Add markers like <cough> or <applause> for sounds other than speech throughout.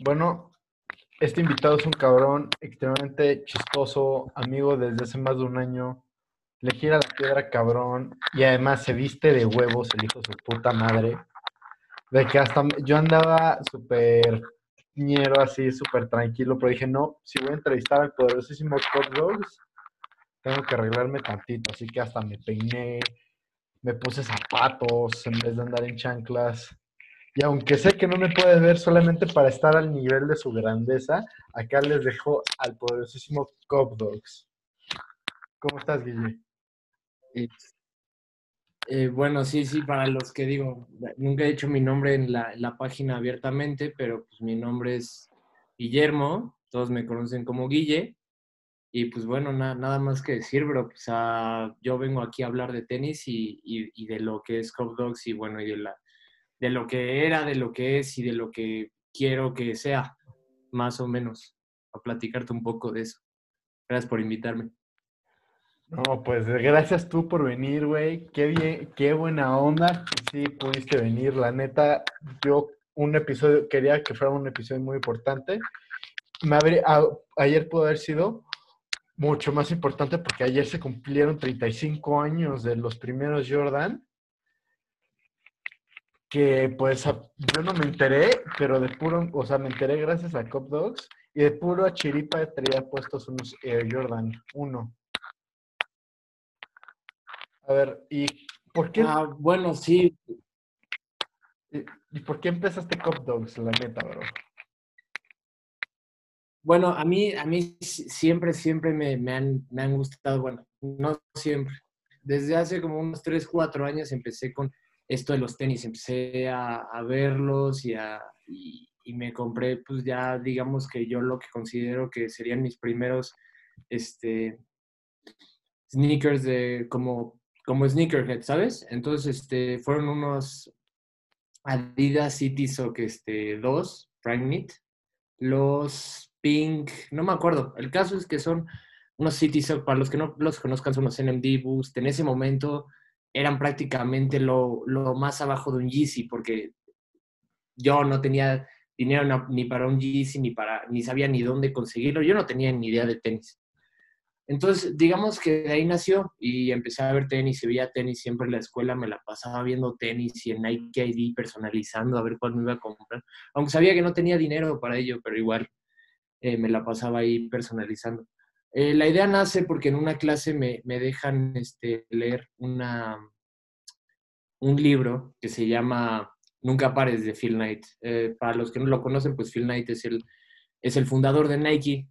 Bueno, este invitado es un cabrón extremadamente chistoso, amigo desde hace más de un año. Le gira la piedra cabrón y además se viste de huevos el hijo de su puta madre. De que hasta yo andaba súper ñero así, súper tranquilo, pero dije, no, si voy a entrevistar al poderosísimo Scott Dogs, tengo que arreglarme tantito. Así que hasta me peiné, me puse zapatos en vez de andar en chanclas. Y aunque sé que no me puedes ver solamente para estar al nivel de su grandeza, acá les dejo al poderosísimo Cop Dogs. ¿Cómo estás, Guille? Eh, eh, bueno, sí, sí, para los que digo, nunca he dicho mi nombre en la, página abiertamente, pero pues mi nombre es Guillermo, todos me conocen como Guille. Y pues bueno, na- nada más que decir, bro, pues ah, yo vengo aquí a hablar de tenis y- y de lo que es Cop Dogs y bueno, y de, la, de lo que era, de lo que es y de lo que quiero que sea, más o menos, a platicarte un poco de eso. Gracias por invitarme. No, pues gracias tú por venir, güey. Qué bien, qué buena onda sí pudiste venir. La neta, yo un episodio, quería que fuera un episodio muy importante. Me habría- a- ayer pudo haber sido mucho más importante porque ayer se cumplieron 35 años de los primeros Jordan. Que pues yo no me enteré, pero de puro, o sea, me enteré gracias a Cop Dogs y de puro a chiripa traía puestos unos Air Jordan 1. A ver, ¿y por qué, Ah, bueno, sí, y, y por qué empezaste Cop Dogs, la neta, bro? Bueno, a mí, a mí si- siempre, siempre me, me han, me han gustado, bueno, no siempre. Desde hace como unos 3, 4 años empecé con esto de los tenis, empecé a, a verlos y, a, y, me compré, pues ya digamos que yo lo que considero que serían mis primeros este, sneakers de, como, como sneakerhead, ¿sabes? Entonces, este, fueron unos Adidas City Sock este, 2, Prime Knit, los Pink, no me acuerdo. El caso es que son unos City Sock, para los que no los conozcan, son los NMD Boost. En ese momento eran prácticamente lo, lo más abajo de un Yeezy, porque yo no tenía dinero ni para un Yeezy, ni, para, ni sabía ni dónde conseguirlo. Yo no tenía ni idea de tenis. Entonces, digamos que de ahí nació y empecé a ver tenis y veía tenis siempre en la escuela, me la pasaba viendo tenis y en Nike ID personalizando a ver cuál me iba a comprar. Aunque sabía que no tenía dinero para ello, pero igual eh, me la pasaba ahí personalizando. Eh, la idea nace porque en una clase me, me dejan este, leer una, un libro que se llama Nunca pares de Phil Knight. Eh, para los que no lo conocen, pues Phil Knight es el, es el fundador de Nike.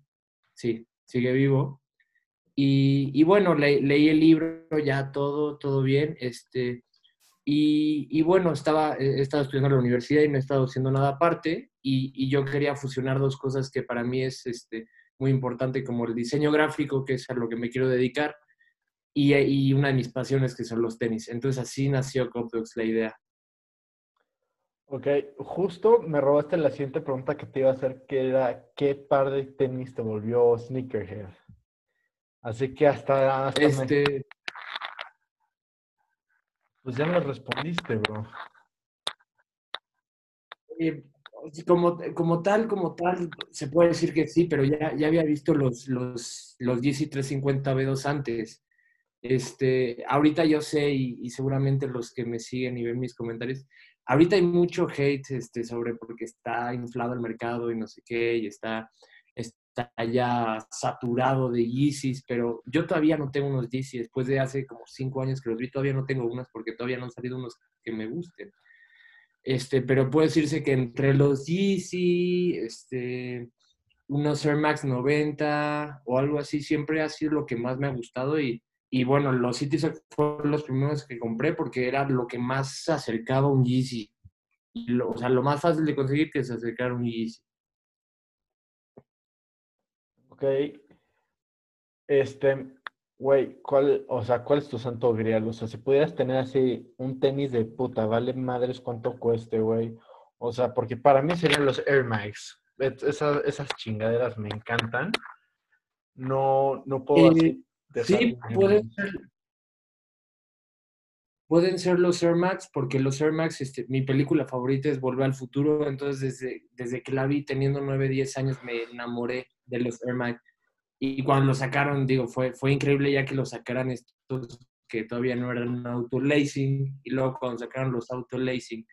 Sí, sigue vivo. Y, y bueno, le- leí el libro ya todo, todo bien. Este, y, y bueno, estaba, he estado estudiando en la universidad y no he estado haciendo nada aparte. Y, y yo quería fusionar dos cosas que para mí es este, muy importante, como el diseño gráfico, que es a lo que me quiero dedicar, y, y una de mis pasiones, que son los tenis. Entonces así nació Copdogs la idea. Ok, justo me robaste la siguiente pregunta que te iba a hacer, que era, ¿qué par de tenis te volvió sneakerhead? Así que hasta, hasta me- Este, pues ya me respondiste, bro. Como, como tal, como tal, se puede decir que sí, pero ya, ya había visto los, los, los 10 y 350 B2 antes. Este, ahorita yo sé, y, y seguramente los que me siguen y ven mis comentarios, ahorita hay mucho hate este, sobre porque está inflado el mercado y no sé qué, y está, está ya saturado de Yeezys, pero yo todavía no tengo unos Yeezys, después de hace como cinco años que los vi, todavía no tengo unos porque todavía no han salido unos que me gusten. Este, pero puede decirse que entre los Yeezy, este, unos Air Max 90 o algo así, siempre ha sido lo que más me ha gustado y, y bueno, los Sock fueron los primeros que compré porque era lo que más se acercaba a un Yeezy. O sea, lo más fácil de conseguir que se acercara a un Yeezy. Ok. Este, güey, ¿cuál, o sea, cuál es tu santo grial? O sea, si pudieras tener así un tenis de puta, vale madres cuánto cueste, güey. O sea, porque para mí serían los Air Max. Es- Esas, esas chingaderas me encantan. No, no puedo Eh, así sí, de- puede ser. pueden ser los Air Max, porque los Air Max, este, mi película favorita es Volver al Futuro, entonces desde, desde que la vi teniendo 9, 10 años me enamoré de los Air Max. Y cuando lo sacaron, digo, fue, fue increíble ya que lo sacaran estos que todavía no eran auto lacing y luego cuando sacaron los auto lacing.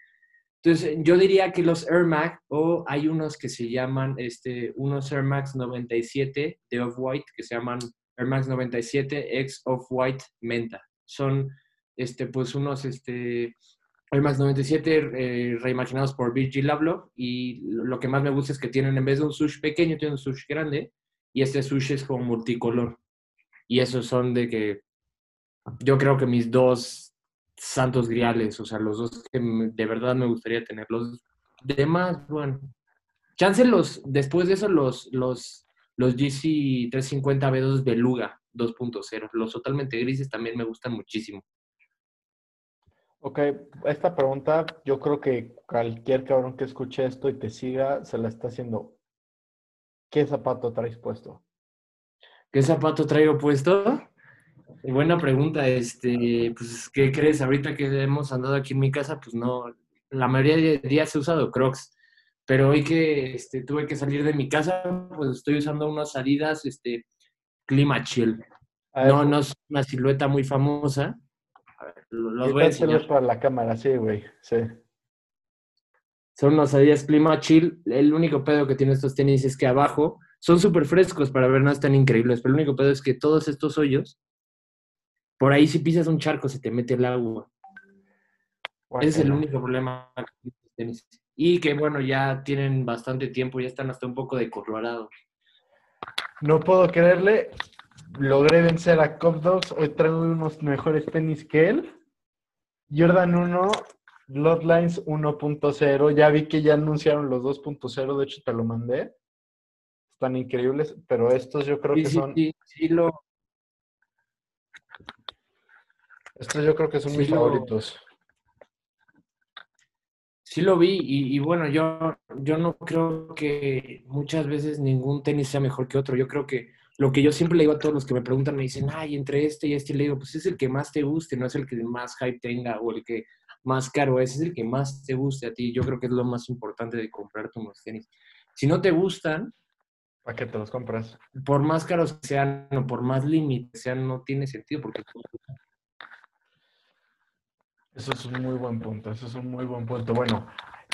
Entonces, yo diría que los Air Max, o hay unos que se llaman, este, unos Air Max 97 de Off-White, que se llaman Air Max 97 X Off-White Menta. Son este, pues unos este, Air Max 97 eh, reimaginados por Virgil Abloh y lo que más me gusta es que tienen en vez de un sush pequeño, tienen un sush grande y este sush es como multicolor. Y esos son de que yo creo que mis dos santos griales, o sea, los dos que de verdad me gustaría tener. Los demás, bueno, chance los, después de eso los, los, los GC 350 B2 Beluga 2.0, los totalmente grises también me gustan muchísimo. Ok, esta pregunta yo creo que cualquier cabrón que escuche esto y te siga se la está haciendo. ¿Qué zapato traes puesto? ¿Qué zapato traigo puesto? Buena pregunta. Este, pues, ¿qué crees? Ahorita que hemos andado aquí en mi casa, pues no, la mayoría de días he usado Crocs, pero hoy que este, tuve que salir de mi casa, pues estoy usando unas salidas, este, Clima Chill. No, no es una silueta muy famosa, los voy a enseñar. para la cámara, sí, güey. Sí. Son unas Adidas Clima Chill. El único pedo que tienen estos tenis es que abajo son súper frescos para ver, no están increíbles, pero el único pedo es que todos estos hoyos, por ahí si pisas un charco se te mete el agua. Ese es el único problema estos tenis. Y que bueno, ya tienen bastante tiempo, ya están hasta un poco decolorados. No puedo creerle, logré vencer a Cop Dogs. Hoy traigo unos mejores tenis que él. Jordan 1, Bloodlines 1.0. Ya vi que ya anunciaron los 2.0. De hecho, te lo mandé. Están increíbles, pero estos yo creo que son. Sí, sí, lo... Estos yo creo que son mis favoritos. Sí lo vi y, y, bueno, yo, yo no creo que muchas veces ningún tenis sea mejor que otro. Yo creo que lo que yo siempre le digo a todos los que me preguntan, me dicen, ay, entre este y este, le digo, pues es el que más te guste, no es el que más hype tenga o el que más caro es, es el que más te guste a ti. Yo creo que es lo más importante de comprarte unos tenis. Si no te gustan... ¿Para qué te los compras? Por más caros que sean o por más límites sean, no tiene sentido porque... Eso es un muy buen punto, eso es un muy buen punto. Bueno,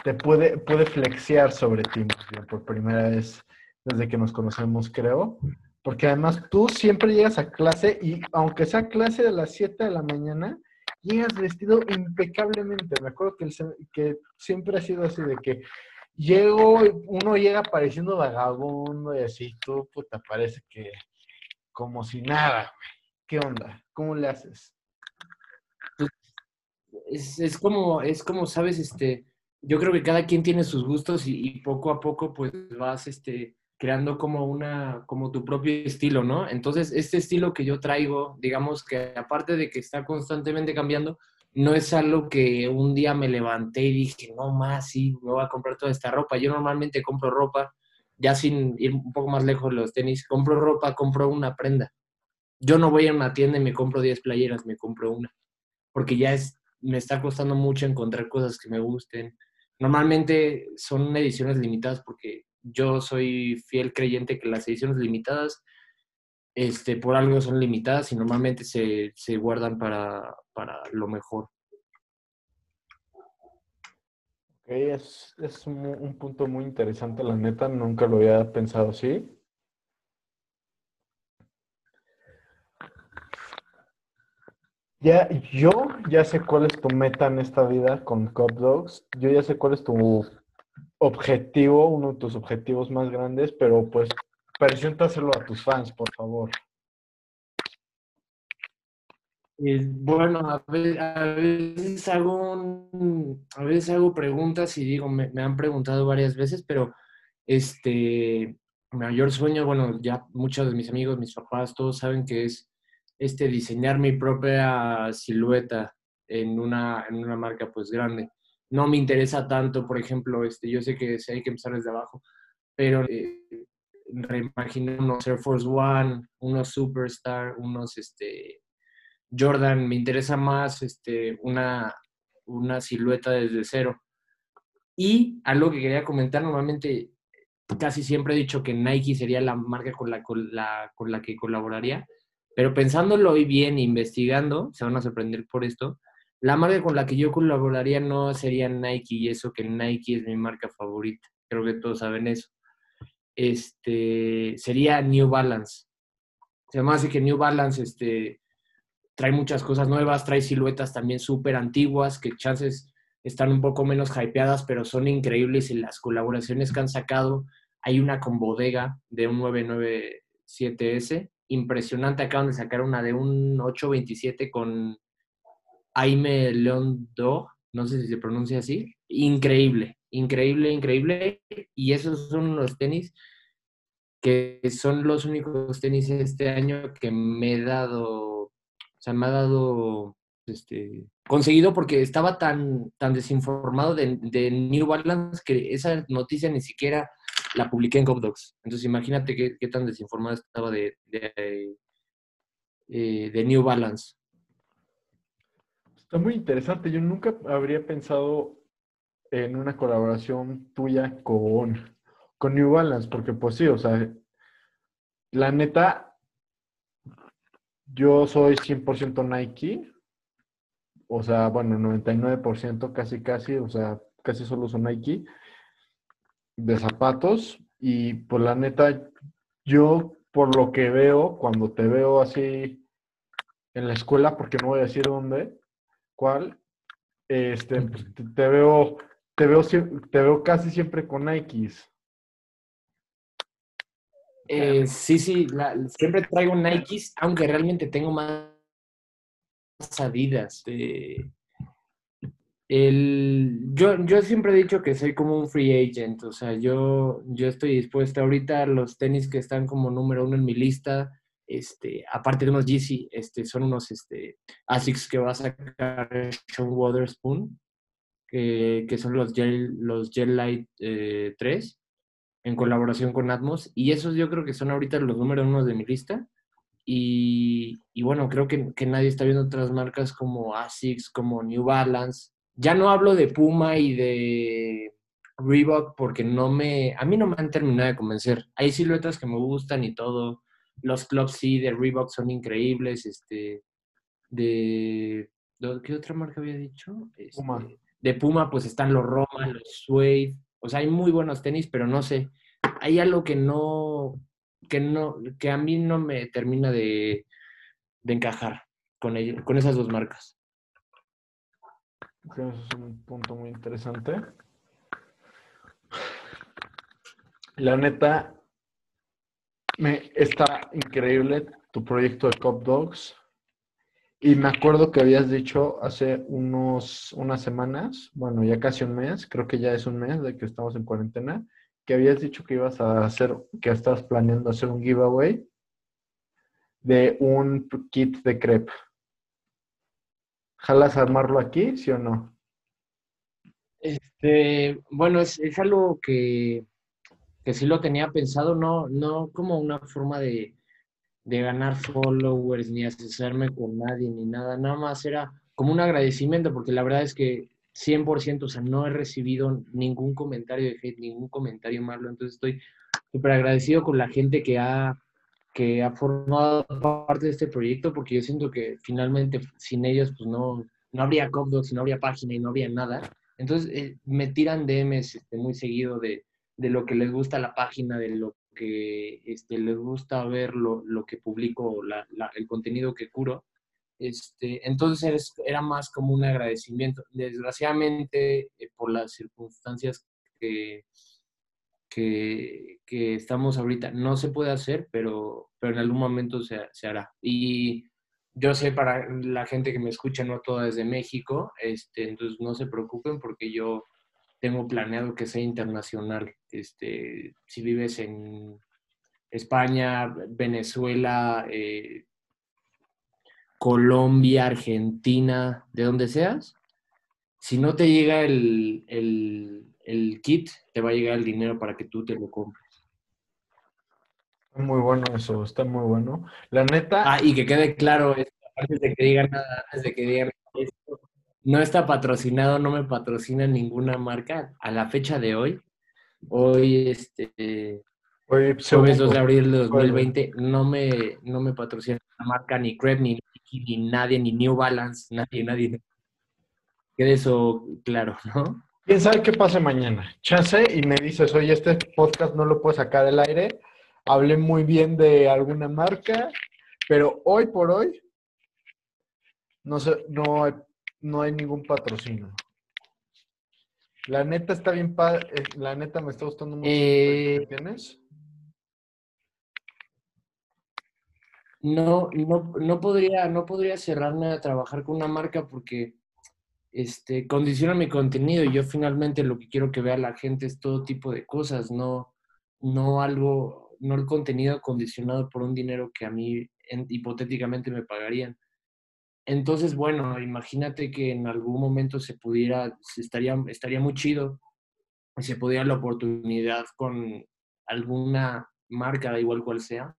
te puede, puede flexear sobre ti por primera vez desde que nos conocemos, creo. Porque además tú siempre llegas a clase y aunque sea clase de las 7 de la mañana, llegas vestido impecablemente. Me acuerdo que, que siempre ha sido así de que llego, uno llega pareciendo vagabundo y así, tú puta, parece que como si nada, ¿Qué onda? ¿Cómo le haces? Es, es, como, es como, sabes, este, yo creo que cada quien tiene sus gustos y, y poco a poco pues vas, este, creando como una, como tu propio estilo, ¿no? Entonces, este estilo que yo traigo, digamos que aparte de que está constantemente cambiando, no es algo que un día me levanté y dije, no más, sí, me voy a comprar toda esta ropa. Yo normalmente compro ropa, ya sin ir un poco más lejos de los tenis, compro ropa, compro una prenda. Yo no voy a una tienda y me compro 10 playeras, me compro una, porque ya es, me está costando mucho encontrar cosas que me gusten. Normalmente son ediciones limitadas porque yo soy fiel creyente que las ediciones limitadas, este, por algo son limitadas y normalmente se, guardan para, lo mejor. Ok, es, un, punto muy interesante, la neta, nunca lo había pensado así. Ya, yo ya sé cuál es tu meta en esta vida con Cop Dogs. Yo ya sé cuál es tu objetivo, uno de tus objetivos más grandes, pero pues preséntaselo a tus fans, por favor. bueno, a veces, hago a veces hago preguntas y digo, me, han preguntado varias veces, pero este mayor sueño, bueno, ya muchos de mis amigos, mis papás, todos saben que es este diseñar mi propia silueta en una, en una marca pues grande no me interesa tanto, por ejemplo, este, yo sé que hay que empezar desde abajo, pero eh, reimagino unos Air Force One, unos Superstar, unos, este, Jordan, me interesa más este, una, una silueta desde cero. Y algo que quería comentar, normalmente casi siempre he dicho que Nike sería la marca con la, con la, con la que colaboraría, pero pensándolo hoy bien, investigando, se van a sorprender por esto, la marca con la que yo colaboraría no sería Nike y eso que Nike es mi marca favorita. Creo que todos saben eso. Este sería New Balance. Se me que New Balance este, trae muchas cosas nuevas, trae siluetas también súper antiguas que chances están un poco menos hypeadas, pero son increíbles y las colaboraciones que han sacado. Hay una con bodega de un 997S, impresionante. Acaban de sacar una de un 827 con Aime León Do, no sé si se pronuncia así. Increíble, increíble, increíble. Y esos son los tenis que son los únicos tenis este año que me he dado, o sea, me ha dado este, conseguido porque estaba tan, tan desinformado de, New Balance que esa noticia ni siquiera la publiqué en Copdogs. Entonces imagínate qué, tan desinformado estaba de, de, eh, de, New Balance. Está muy interesante. Yo nunca habría pensado en una colaboración tuya con, con New Balance, porque pues sí, o sea, la neta, yo soy 100% Nike o sea, bueno, 99% casi, casi, o sea, casi solo son Nike de zapatos. Y pues la neta, yo por lo que veo, cuando te veo así en la escuela, porque no voy a decir dónde, cuál, este, te, veo, te veo, te veo casi siempre con Nikes. Eh, sí, sí, siempre traigo Nikes, aunque realmente tengo más Adidas. el, yo, yo siempre he dicho que soy como un free agent, o sea, yo, yo estoy dispuesto ahorita los tenis que están como número uno en mi lista, este, aparte de unos Yeezy, este, son unos este, ASICS que va a sacar Sean Waterspoon, que, que son los Gel, los Light 3 eh, en colaboración con Atmos, y esos yo creo que son ahorita los número uno de mi lista. Y, bueno, creo que, nadie está viendo otras marcas como ASICS, como New Balance. Ya no hablo de Puma y de Reebok porque no me, a mí no me han terminado de convencer. Hay siluetas que me gustan y todo. Los Clubs sí de Reebok son increíbles. Este, de, ¿qué otra marca había dicho? Este, Puma. De Puma pues están los Roma, los Suede. O sea, hay muy buenos tenis, pero no sé. Hay algo que no, que, no, que a mí no me termina de, encajar con, ello, con esas dos marcas. Eso es un punto muy interesante. La neta, está increíble tu proyecto de Cop Dogs. Y me acuerdo que habías dicho hace unos, unas semanas, bueno, ya casi un mes, creo que ya es un mes de que estamos en cuarentena, que habías dicho que ibas a hacer, que estás planeando hacer un giveaway de un kit de crepe. ¿Jalas armarlo aquí, sí o no? Este, bueno, es, algo que, que, sí lo tenía pensado, no, no como una forma de, de ganar followers, ni asesorarme con nadie, ni nada, nada más era como un agradecimiento, porque la verdad es que 100%, o sea, no he recibido ningún comentario de hate, ningún comentario malo, entonces estoy súper agradecido con la gente que ha, que ha formado parte de este proyecto, porque yo siento que finalmente sin ellos, pues no, no habría Copdocs, no habría página y no habría nada. Entonces eh, me tiran DMs este, muy seguido de, de, lo que les gusta la página, de lo que este, les gusta ver, lo, lo que publico, la, el contenido que curo. Este, entonces era más como un agradecimiento. Desgraciadamente, eh, por las circunstancias que, que, estamos ahorita, no se puede hacer, pero, pero en algún momento se, hará. Y yo sé para la gente que me escucha, no toda es de México, este, entonces no se preocupen porque yo tengo planeado que sea internacional. Este, si vives en España, Venezuela, eh, Colombia, Argentina, de donde seas, si no te llega el, kit, te va a llegar el dinero para que tú te lo compres. Muy bueno eso, está muy bueno. La neta. Ah, y que quede claro antes de que digan nada, antes de que digan no está patrocinado, no me patrocina ninguna marca a la fecha de hoy. Hoy, este, Hoy, jueves 2 segundo. de abril de 2020, no me, no me patrocina la marca ni Crep, ni Nike, ni nadie, ni New Balance, nadie, nadie. Quede eso claro, ¿no? ¿Quién sabe qué pase mañana? Chance y me dices, oye, este podcast no lo puedo sacar del aire. Hablé muy bien de alguna marca, pero hoy por hoy no, sé, no, hay, no hay ningún patrocinio. La neta está bien eh, La neta me está gustando mucho. Eh, ¿Me ¿Tienes? No, no, no podría, no podría cerrarme a trabajar con una marca porque este, condiciona mi contenido y yo finalmente lo que quiero que vea la gente es todo tipo de cosas, no, no algo, no el contenido condicionado por un dinero que a mí en- hipotéticamente me pagarían. Entonces, bueno, imagínate que en algún momento se pudiera, se estaría, estaría muy chido y se pudiera la oportunidad con alguna marca, da igual cual sea,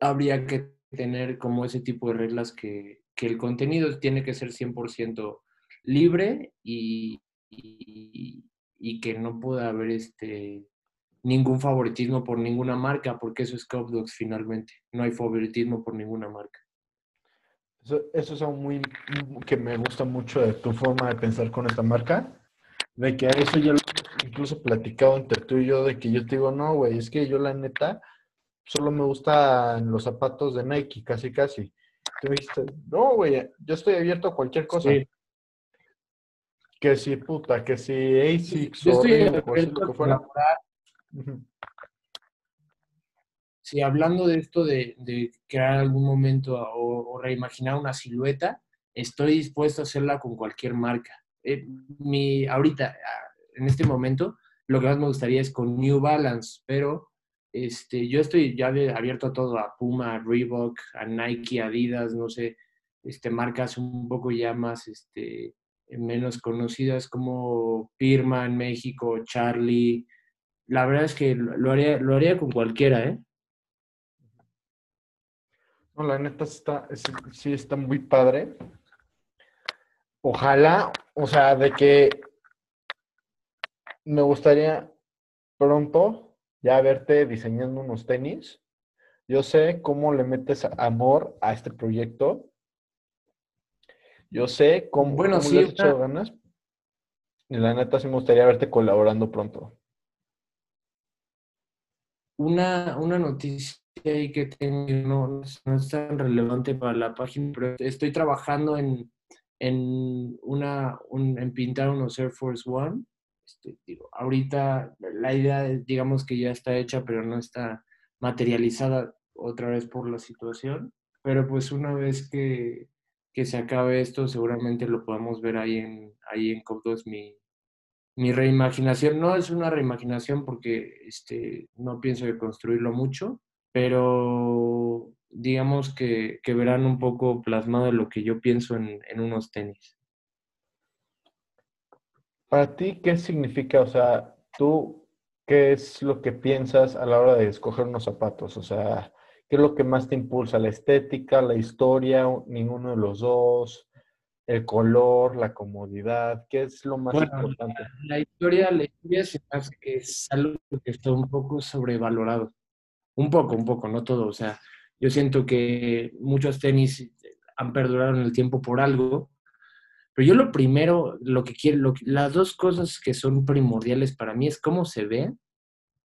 habría que tener como ese tipo de reglas que, el contenido tiene que ser 100% libre y, que no pueda haber este, ningún favoritismo por ninguna marca, porque eso es Cop Dogs finalmente. No hay favoritismo por ninguna marca. Eso, eso es algo muy que me gusta mucho de tu forma de pensar con esta marca. De que eso ya lo incluso platicado entre tú y yo, de que yo te digo, no, güey, es que yo la neta solo me gustan los zapatos de Nike, casi, casi. Tú me dijiste, no, güey, yo estoy abierto a cualquier cosa. Sí. Que si puta, que si ASICS Yo o estoy abierto a colaborar. Sí, hablando de esto de, crear algún momento o, reimaginar una silueta, estoy dispuesto a hacerla con cualquier marca. Eh, mi, ahorita, ah, en este momento, lo que más me gustaría es con New Balance, pero este, yo estoy ya abierto a todo, a Puma, a Reebok, a Nike, Adidas, no sé, este, marcas un poco ya más este, menos conocidas como Pirma en México, Charlie. La verdad es que lo haría, lo haría con cualquiera, ¿eh? No, la neta está, es- sí está muy padre. Ojalá, o sea, de que me gustaría pronto ya verte diseñando unos tenis. Yo sé cómo le metes amor a este proyecto. Yo sé cómo, Bueno, cómo sí, le has una- ganas. Y la neta sí me gustaría verte colaborando pronto. Una, una noticia ahí que tengo, no, no es- tan relevante para la página, pero estoy trabajando en, en, una, un- en pintar unos Air Force One. Este, digo, ahorita la idea, digamos que ya está hecha, pero no está materializada otra vez por la situación. Pero pues una vez que, que se acabe esto, seguramente lo podamos ver ahí en, ahí en COP2, mi, mi reimaginación no es una reimaginación porque este, no pienso de construirlo mucho, pero digamos que, que verán un poco plasmado lo que yo pienso en, en unos tenis. Para ti, ¿qué significa? O sea, tú, ¿qué es lo que piensas a la hora de escoger unos zapatos? O sea, ¿qué es lo que más te impulsa? ¿La estética, la historia, ninguno de los dos? ¿El color, la comodidad? ¿Qué es lo más Bueno, importante? La historia, la historia se hace que es algo que está un poco sobrevalorado. Un poco, un poco, no todo. O sea, yo siento que muchos tenis han perdurado en el tiempo por algo, pero yo lo primero, lo que quiero, las dos cosas que son primordiales para mí es cómo se ve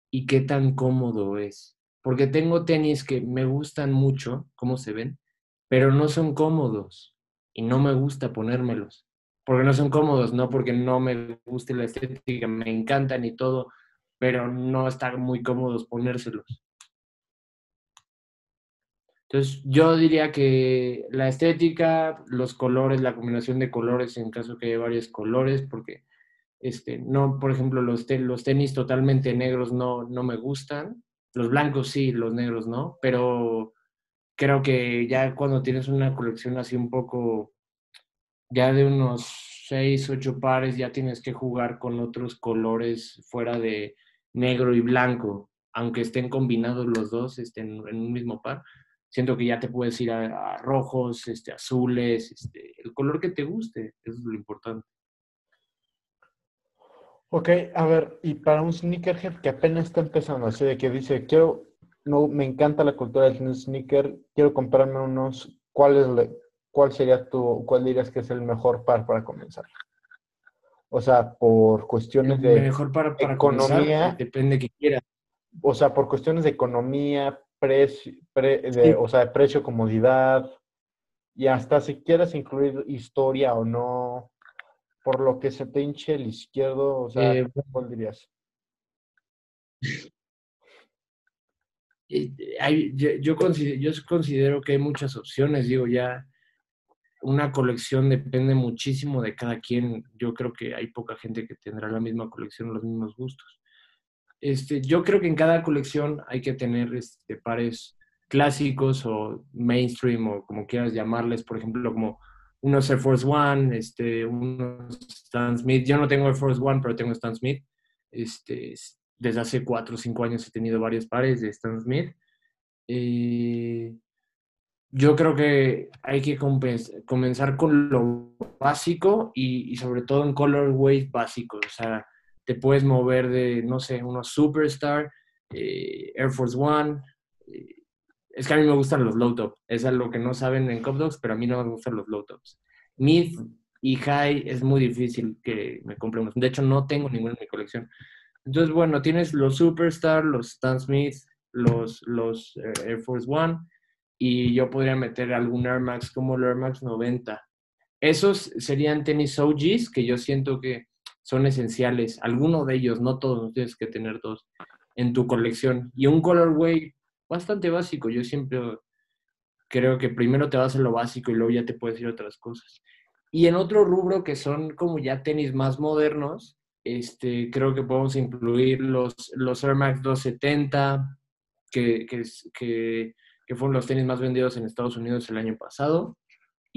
y qué tan cómodo es. Porque tengo tenis que me gustan mucho, cómo se ven, pero no son cómodos y no me gusta ponérmelos. Porque no son cómodos, no porque no me guste la estética, me encantan y todo, pero no están muy cómodos ponérselos. Entonces, yo diría que la estética, los colores, la combinación de colores en caso que haya varios colores, porque este, no, por ejemplo, los, los tenis totalmente negros no, no me gustan. Los blancos sí, los negros no, pero creo que ya cuando tienes una colección así un poco, ya de unos seis, ocho pares, ya tienes que jugar con otros colores fuera de negro y blanco, aunque estén combinados los dos estén en un mismo par siento que ya te puedes ir a, rojos, este, azules, este, el color que te guste, eso es lo importante. Ok, a ver, y para un sneakerhead que apenas está empezando, así de que dice, quiero, no, me encanta la cultura del sneaker, quiero comprarme unos, ¿cuál, es cuál sería tu, cuál dirías que es el mejor par para comenzar? O sea, por cuestiones de mejor para, para economía. depende que quieras. O sea, por cuestiones de economía, precio, de, o sea, de precio, comodidad, y hasta si quieres incluir historia o no, por lo que se te hinche el izquierdo, o sea, eh, ¿cuál dirías? yo, considero, yo considero que hay muchas opciones, digo, ya una colección depende muchísimo de cada quien. Yo creo que hay poca gente que tendrá la misma colección, los mismos gustos. Este, yo creo que en cada colección hay que tener este, pares clásicos o mainstream o como quieras llamarles, por ejemplo, como unos Air Force One, este, unos Stan Smith. Yo no tengo Air Force One, pero tengo Stan Smith. Este, desde hace cuatro o cinco años he tenido varios pares de Stan Smith. Eh, yo creo que hay que comenzar con lo básico y, sobre todo en colorways básicos. O sea, te puedes mover de, no sé, unos Superstar, eh, Air Force One. Eh, es que a mí me gustan los low top. Es algo que no saben en Cop Dogs, pero a mí no me gustan los low tops. Mid y high es muy difícil que me compre. De hecho, no tengo ninguno en mi colección. Entonces, bueno, tienes los Superstar, los Stan Smith, los, los eh, Air Force One y yo podría meter algún Air Max como el Air Max 90. Esos serían tenis OGs que yo siento que son esenciales. Alguno de ellos, no todos, tienes que tener dos en tu colección. Y un colorway bastante básico. Yo siempre creo que primero te vas a lo básico y luego ya te puedes ir a otras cosas. Y en otro rubro que son como ya tenis más modernos, este, creo que podemos incluir los, los Air Max 270, que, que, que que fueron los tenis más vendidos en Estados Unidos el año pasado.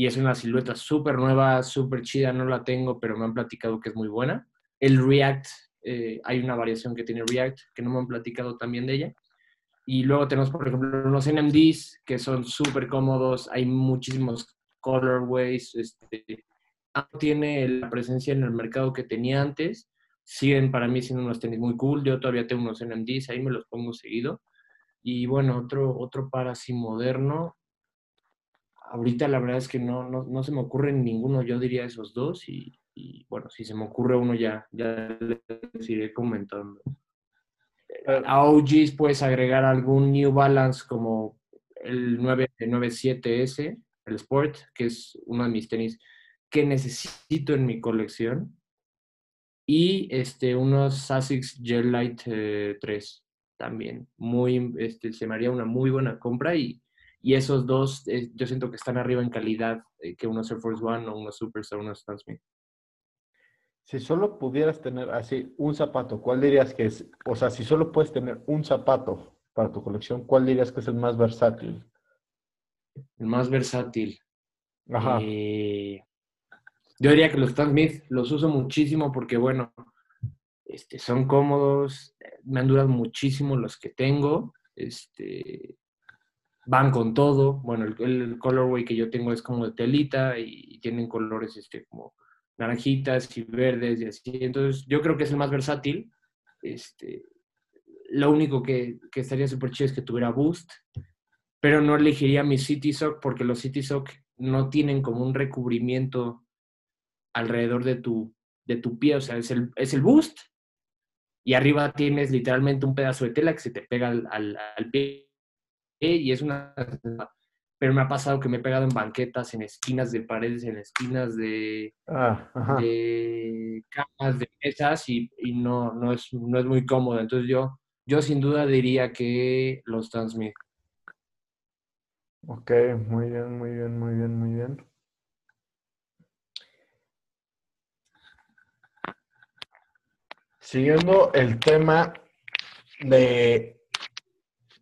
Y es una silueta súper nueva, súper chida, no la tengo, pero me han platicado que es muy buena. El React, eh, hay una variación que tiene React, que no me han platicado también de ella. Y luego tenemos, por ejemplo, los NMDs, que son súper cómodos, hay muchísimos colorways, este, tiene la presencia en el mercado que tenía antes, siguen para mí siendo unos tenis muy cool, yo todavía tengo unos NMDs, ahí me los pongo seguido, y bueno, otro, otro par así moderno. Ahorita la verdad es que no, no, se me ocurre ninguno, yo diría esos dos y, bueno, si se me ocurre uno ya, ya les iré comentando. A OGs puedes agregar algún New Balance como el 997S, el Sport, que es uno de mis tenis que necesito en mi colección. Y este, unos Asics Gel Light 3. Eh, también. Muy, este, se me haría una muy buena compra y, y esos dos eh, yo siento que están arriba en calidad eh, que uno Air Force One o uno Superstar o uno Stan Smith. Si solo pudieras tener así un zapato, ¿cuál dirías que es? O sea, si solo puedes tener un zapato para tu colección, ¿cuál dirías que es el más versátil? El más versátil. Ajá. Eh, yo diría que los Stan Smith los uso muchísimo porque, bueno, este, son cómodos, me han durado muchísimo los que tengo, este, van con todo, bueno, el, colorway que yo tengo es como de telita y, tienen colores este, como naranjitas y verdes y así, entonces yo creo que es el más versátil, este, lo único que, que estaría súper chido es que tuviera boost, pero no elegiría mi City Sock porque los City Sock no tienen como un recubrimiento alrededor de tu, de tu pie, o sea, es el, es el boost y arriba tienes literalmente un pedazo de tela que se te pega al, pie y es una... Pero me ha pasado que me he pegado en banquetas, en esquinas de paredes, en esquinas de, ah, de camas, de mesas y, no, no, es, no es muy cómodo. Entonces yo, yo sin duda diría que los transmit. Ok, muy bien, muy bien, muy bien, muy bien. Siguiendo el tema de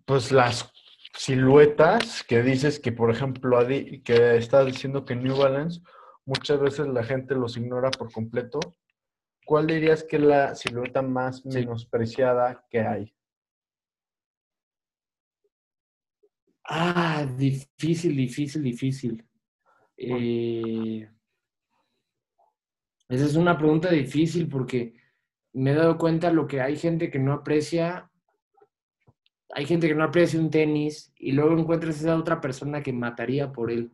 pues las siluetas que dices que, por ejemplo, que estás diciendo que New Balance muchas veces la gente los ignora por completo. ¿Cuál dirías que es la silueta más menospreciada que hay? Ah, difícil, difícil, difícil. Eh, esa es una pregunta difícil porque me he dado cuenta lo que hay gente que no aprecia. Hay gente que no aprecia un tenis y luego encuentras esa otra persona que mataría por él.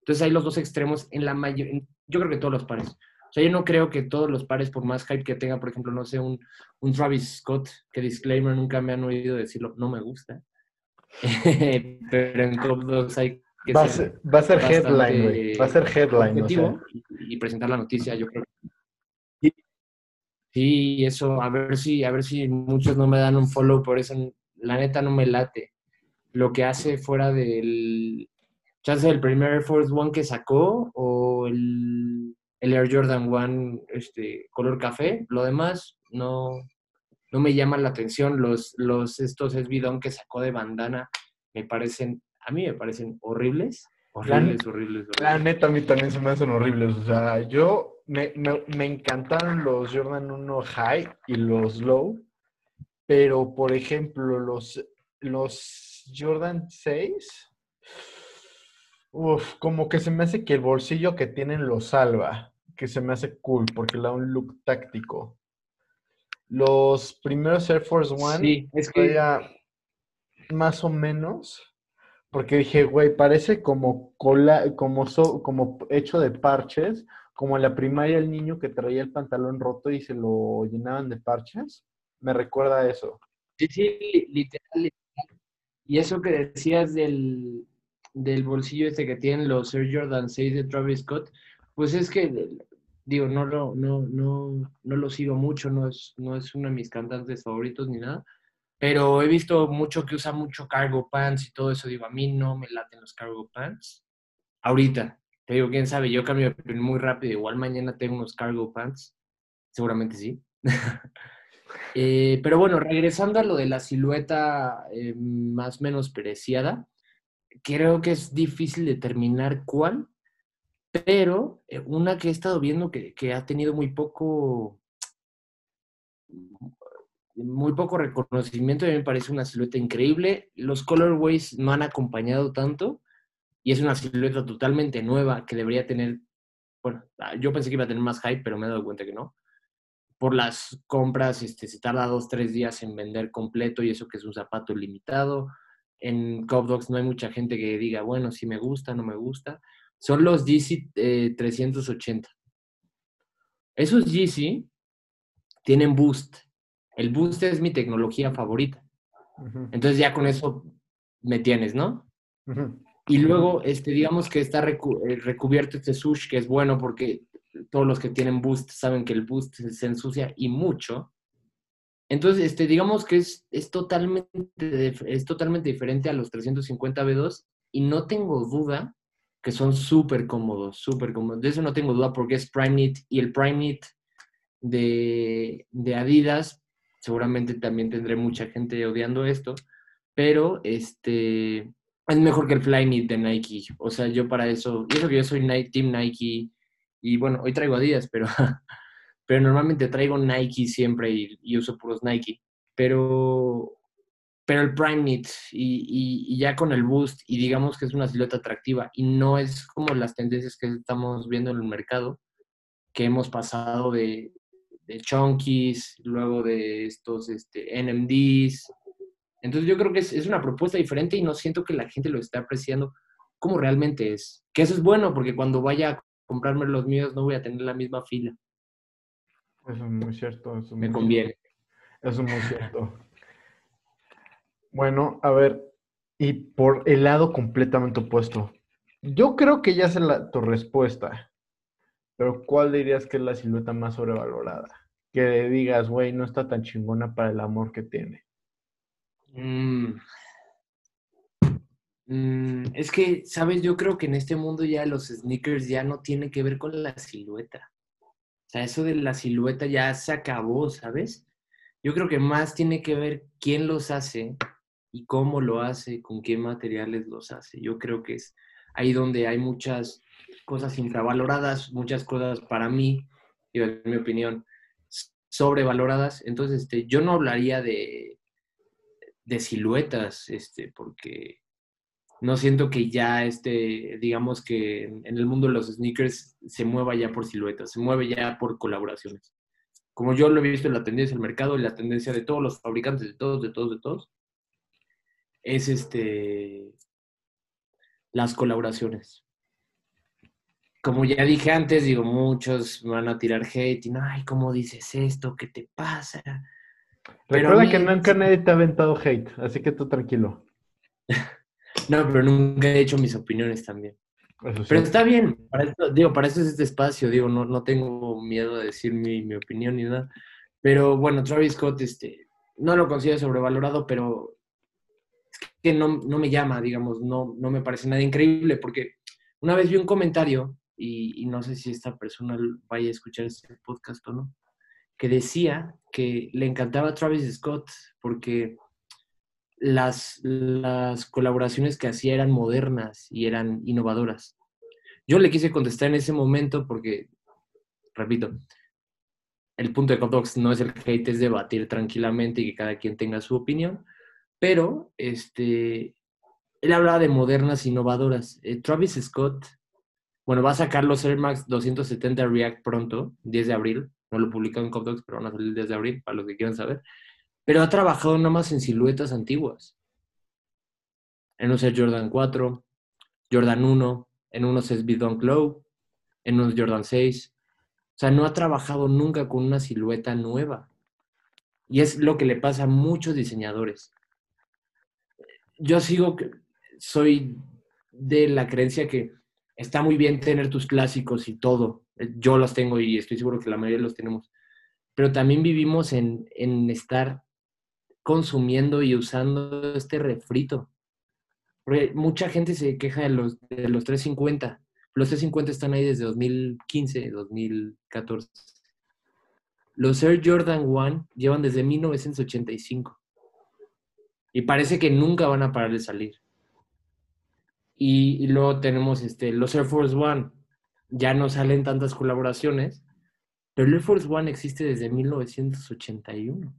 Entonces hay los dos extremos en la mayoría, yo creo que todos los pares. O sea, yo no creo que todos los pares, por más hype que tenga, por ejemplo, no sé, un, un Travis Scott, que disclaimer, nunca me han oído decirlo, no me gusta. <laughs> Pero en top 2 hay que va, a ser, va a ser headline, güey. Va a ser headline. O sea. y, y, presentar la noticia, yo creo. Sí, eso, a ver si, a ver si muchos no me dan un follow por eso. La neta no me late. Lo que hace fuera del chance del primer Air Force One que sacó o el el Air Jordan One este, color café. Lo demás no, no me llama la atención. Los, los estos SB que sacó de bandana me parecen, a mí me parecen horribles. Horribles, la, horribles, horribles. La neta, a mí también se me hacen horribles. O sea, yo me, me, me encantaron los Jordan 1 High y los Low, pero por ejemplo, los, los Jordan 6 Uf, como que se me hace que el bolsillo que tienen lo salva, que se me hace cool porque le da un look táctico. Los primeros Air Force One, sí, es que más o menos, porque dije, güey, parece como cola, como como hecho de parches, como en la primaria el niño que traía el pantalón roto y se lo llenaban de parches. Me recuerda eso. Sí, sí, literal. Y eso que decías del, del bolsillo este que tienen los Air Jordan 6 de Travis Scott, pues es que, digo, no lo, no, no, no lo sigo mucho, no es, no es uno de mis cantantes favoritos ni nada, pero he visto mucho que usa mucho cargo pants y todo eso, digo, a mí no me laten los cargo pants. Ahorita, te digo, quién sabe, yo cambio muy rápido, igual mañana tengo unos cargo pants, seguramente sí. <laughs> eh, pero bueno, regresando a lo de la silueta eh, más menos preciada, creo que es difícil determinar cuál, pero eh, una que he estado viendo que, ha tenido muy poco, muy poco reconocimiento, mí me parece una silueta increíble. Los colorways no han acompañado tanto y es una silueta totalmente nueva que debería tener, bueno, ah, yo pensé que iba a tener más hype, pero me he dado cuenta que no. Por las compras, este, se tarda dos, tres días en vender completo y eso que es un zapato limitado en Cop Dogs no hay mucha gente que diga, bueno, si me gusta, no me gusta. Son los GC 380. Esos GC tienen boost. El boost es mi tecnología favorita. Entonces ya con eso me tienes, ¿no? Y luego, este, digamos que está eh, recubierto este sush, que es bueno porque todos los que tienen boost saben que el boost se ensucia y mucho. Entonces, este, digamos que es, es, totalmente, es totalmente diferente a los 350 B2 y no tengo duda que son súper cómodos, súper cómodos. De eso no tengo duda porque es Prime Knit y el Prime Knit de, de Adidas, seguramente también tendré mucha gente odiando esto, pero este, es mejor que el Flyknit de Nike. O sea, yo para eso, y eso que yo soy Team Nike, y bueno, hoy traigo Adidas, pero <laughs> pero normalmente traigo Nike siempre y, uso puros Nike. Pero, pero el Prime Knit y, y, ya con el Boost y digamos que es una silueta atractiva y no es como las tendencias que estamos viendo en el mercado, que hemos pasado de, de chunkies, luego de estos este, NMDs. Entonces yo creo que es, es una propuesta diferente y no siento que la gente lo esté apreciando como realmente es. Que eso es bueno porque cuando vaya a comprarme los míos no voy a tener la misma fila. Eso es muy cierto. Eso Me conviene. Eso es muy cierto. Bueno, a ver, y por el lado completamente opuesto. Yo creo que ya sé la, tu respuesta, pero ¿cuál dirías que es la silueta más sobrevalorada? Que digas, güey, no está tan chingona para el amor que tiene. Mm. Mm, es que, ¿sabes? Yo creo que en este mundo ya los sneakers ya no tienen que ver con la silueta. O sea, eso de la silueta ya se acabó, ¿sabes? Yo creo que más tiene que ver quién los hace y cómo lo hace, con qué materiales los hace. Yo creo que es ahí donde hay muchas cosas infravaloradas, muchas cosas para mí, en mi opinión, sobrevaloradas. Entonces, este, yo no hablaría de, de siluetas, este, porque no siento que ya este, digamos que en el mundo de los sneakers se mueva ya por siluetas, se mueve ya por colaboraciones. Como yo lo he visto en la tendencia del mercado y la tendencia de todos los fabricantes, de todos, de todos, de todos, es este las colaboraciones. Como ya dije antes, digo, muchos van a tirar hate y no, ay, ¿cómo dices esto? ¿Qué te pasa? Recuerda que nunca nadie te ha aventado hate, así que tú tranquilo. <laughs> No, pero nunca he hecho mis opiniones también. pero está bien, para digo, para eso es este espacio, digo, no, no tengo miedo de decir mi, opinión ni nada. Pero bueno, Travis Scott, este, no lo considero sobrevalorado, pero es que no, me llama, digamos, no, no me parece nada increíble, porque una vez vi un comentario, y, y no sé si esta persona vaya a escuchar este podcast o no, que decía que le encantaba Travis Scott porque las, colaboraciones que hacía eran modernas y eran innovadoras. Yo le quise contestar en ese momento porque, repito, el punto de Cotox no es el hate, es debatir tranquilamente y que cada quien tenga su opinión, pero este, él hablaba de modernas innovadoras. Eh, Travis Scott, bueno, va a sacar los Air Max 270 React pronto, 10 de abril. No lo publicado en Cotox, pero van a salir el 10 de abril, para los que quieran saber pero ha trabajado nada más en siluetas antiguas. En unos Jordan 4, Jordan 1, en unos SB Dunk Low, en unos Jordan 6. O sea, no ha trabajado nunca con una silueta nueva. Y es lo que le pasa a muchos diseñadores. Yo sigo, soy de la creencia que está muy bien tener tus clásicos y todo. Yo los tengo y estoy seguro que la mayoría los tenemos. Pero también vivimos en, en estar consumiendo y usando este refrito. Porque mucha gente se queja de los, de los 350. Los 350 están ahí desde 2015, 2014. Los Air Jordan 1 llevan desde 1985. Y parece que nunca van a parar de salir. Y, y, luego tenemos este, los Air Force One. Ya no salen tantas colaboraciones, pero el Air Force One existe desde 1981.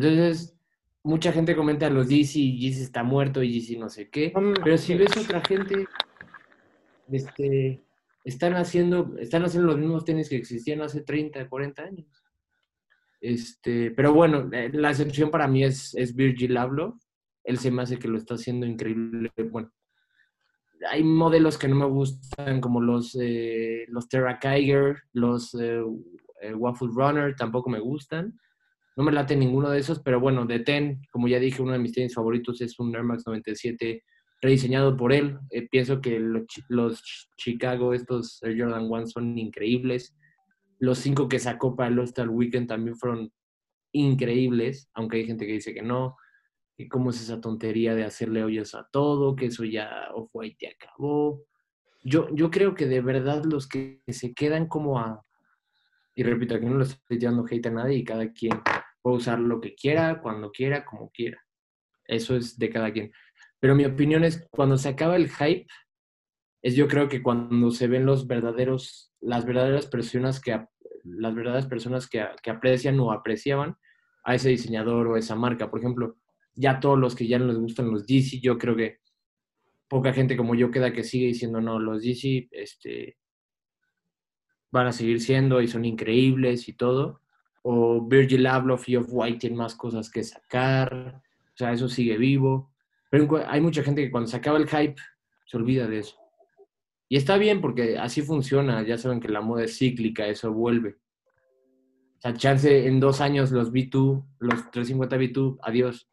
Entonces, mucha gente comenta los DC, DC está muerto y DC no sé qué. Pero si ves otra gente, este, están haciendo, están haciendo los mismos tenis que existían hace 30, 40 años. Este, pero bueno, eh, la excepción para mí es, es Virgil Abloh. Él se me hace que lo está haciendo increíble. Bueno, hay modelos que no me gustan, como los, eh, los Terra Kiger, los eh, Waffle Runner, tampoco me gustan. No me late ninguno de esos, pero bueno, de Ten, como ya dije, uno de mis tenis favoritos es un Air Max 97 rediseñado por él. Eh, pienso que los, Chicago, estos Jordan 1 son increíbles. Los cinco que sacó para el All-Star Weekend también fueron increíbles, aunque hay gente que dice que no. Y cómo es esa tontería de hacerle hoyos a todo, que eso ya Off-White acabó. Yo, yo creo que de verdad los que se quedan como a... Y repito, aquí no lo estoy tirando hate a nadie y cada quien Puede usar lo que quiera, cuando quiera, como quiera. Eso es de cada quien. Pero mi opinión es, cuando se acaba el hype, es yo creo que cuando se ven los verdaderos, las verdaderas personas que, las verdaderas personas que, que aprecian o apreciaban a ese diseñador o esa marca. Por ejemplo, ya todos los que ya no les gustan los DC, yo creo que poca gente como yo queda que sigue diciendo, no, los DC este, van a seguir siendo y son increíbles y todo o Virgil Abloh y Off-White tienen más cosas que sacar, o sea, eso sigue vivo. Pero hay mucha gente que cuando se acaba el hype se olvida de eso. Y está bien porque así funciona, ya saben que la moda es cíclica, eso vuelve. O sea, chance en dos años los B2, los 350 B2, adiós.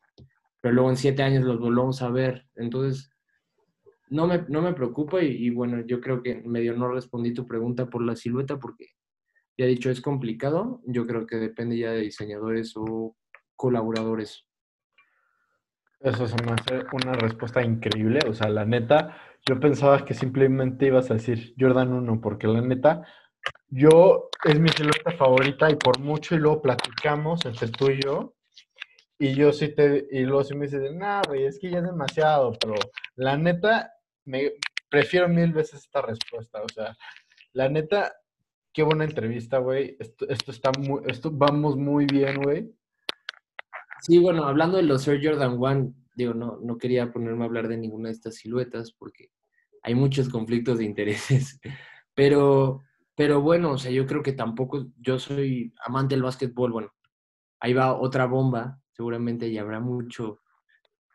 Pero luego en siete años los volvemos a ver. Entonces, no me, no me preocupa y, y bueno, yo creo que medio no respondí tu pregunta por la silueta porque ya dicho, es complicado. Yo creo que depende ya de diseñadores o colaboradores. Eso se me hace una respuesta increíble. O sea, la neta, yo pensaba que simplemente ibas a decir Jordan 1, porque la neta, yo es mi silueta favorita y por mucho, y luego platicamos entre tú y yo. Y yo sí te, y luego sí me dices, güey, es que ya es demasiado, pero la neta, me prefiero mil veces esta respuesta. O sea, la neta, Qué buena entrevista, güey. Esto, está esto vamos muy bien, güey. Sí, bueno, hablando de los Air Jordan 1, digo, no, no quería ponerme a hablar de ninguna de estas siluetas porque hay muchos conflictos de intereses, <laughs> pero, pero bueno, o sea, yo creo que tampoco, yo soy amante del básquetbol, bueno, ahí va otra bomba, seguramente y habrá mucho,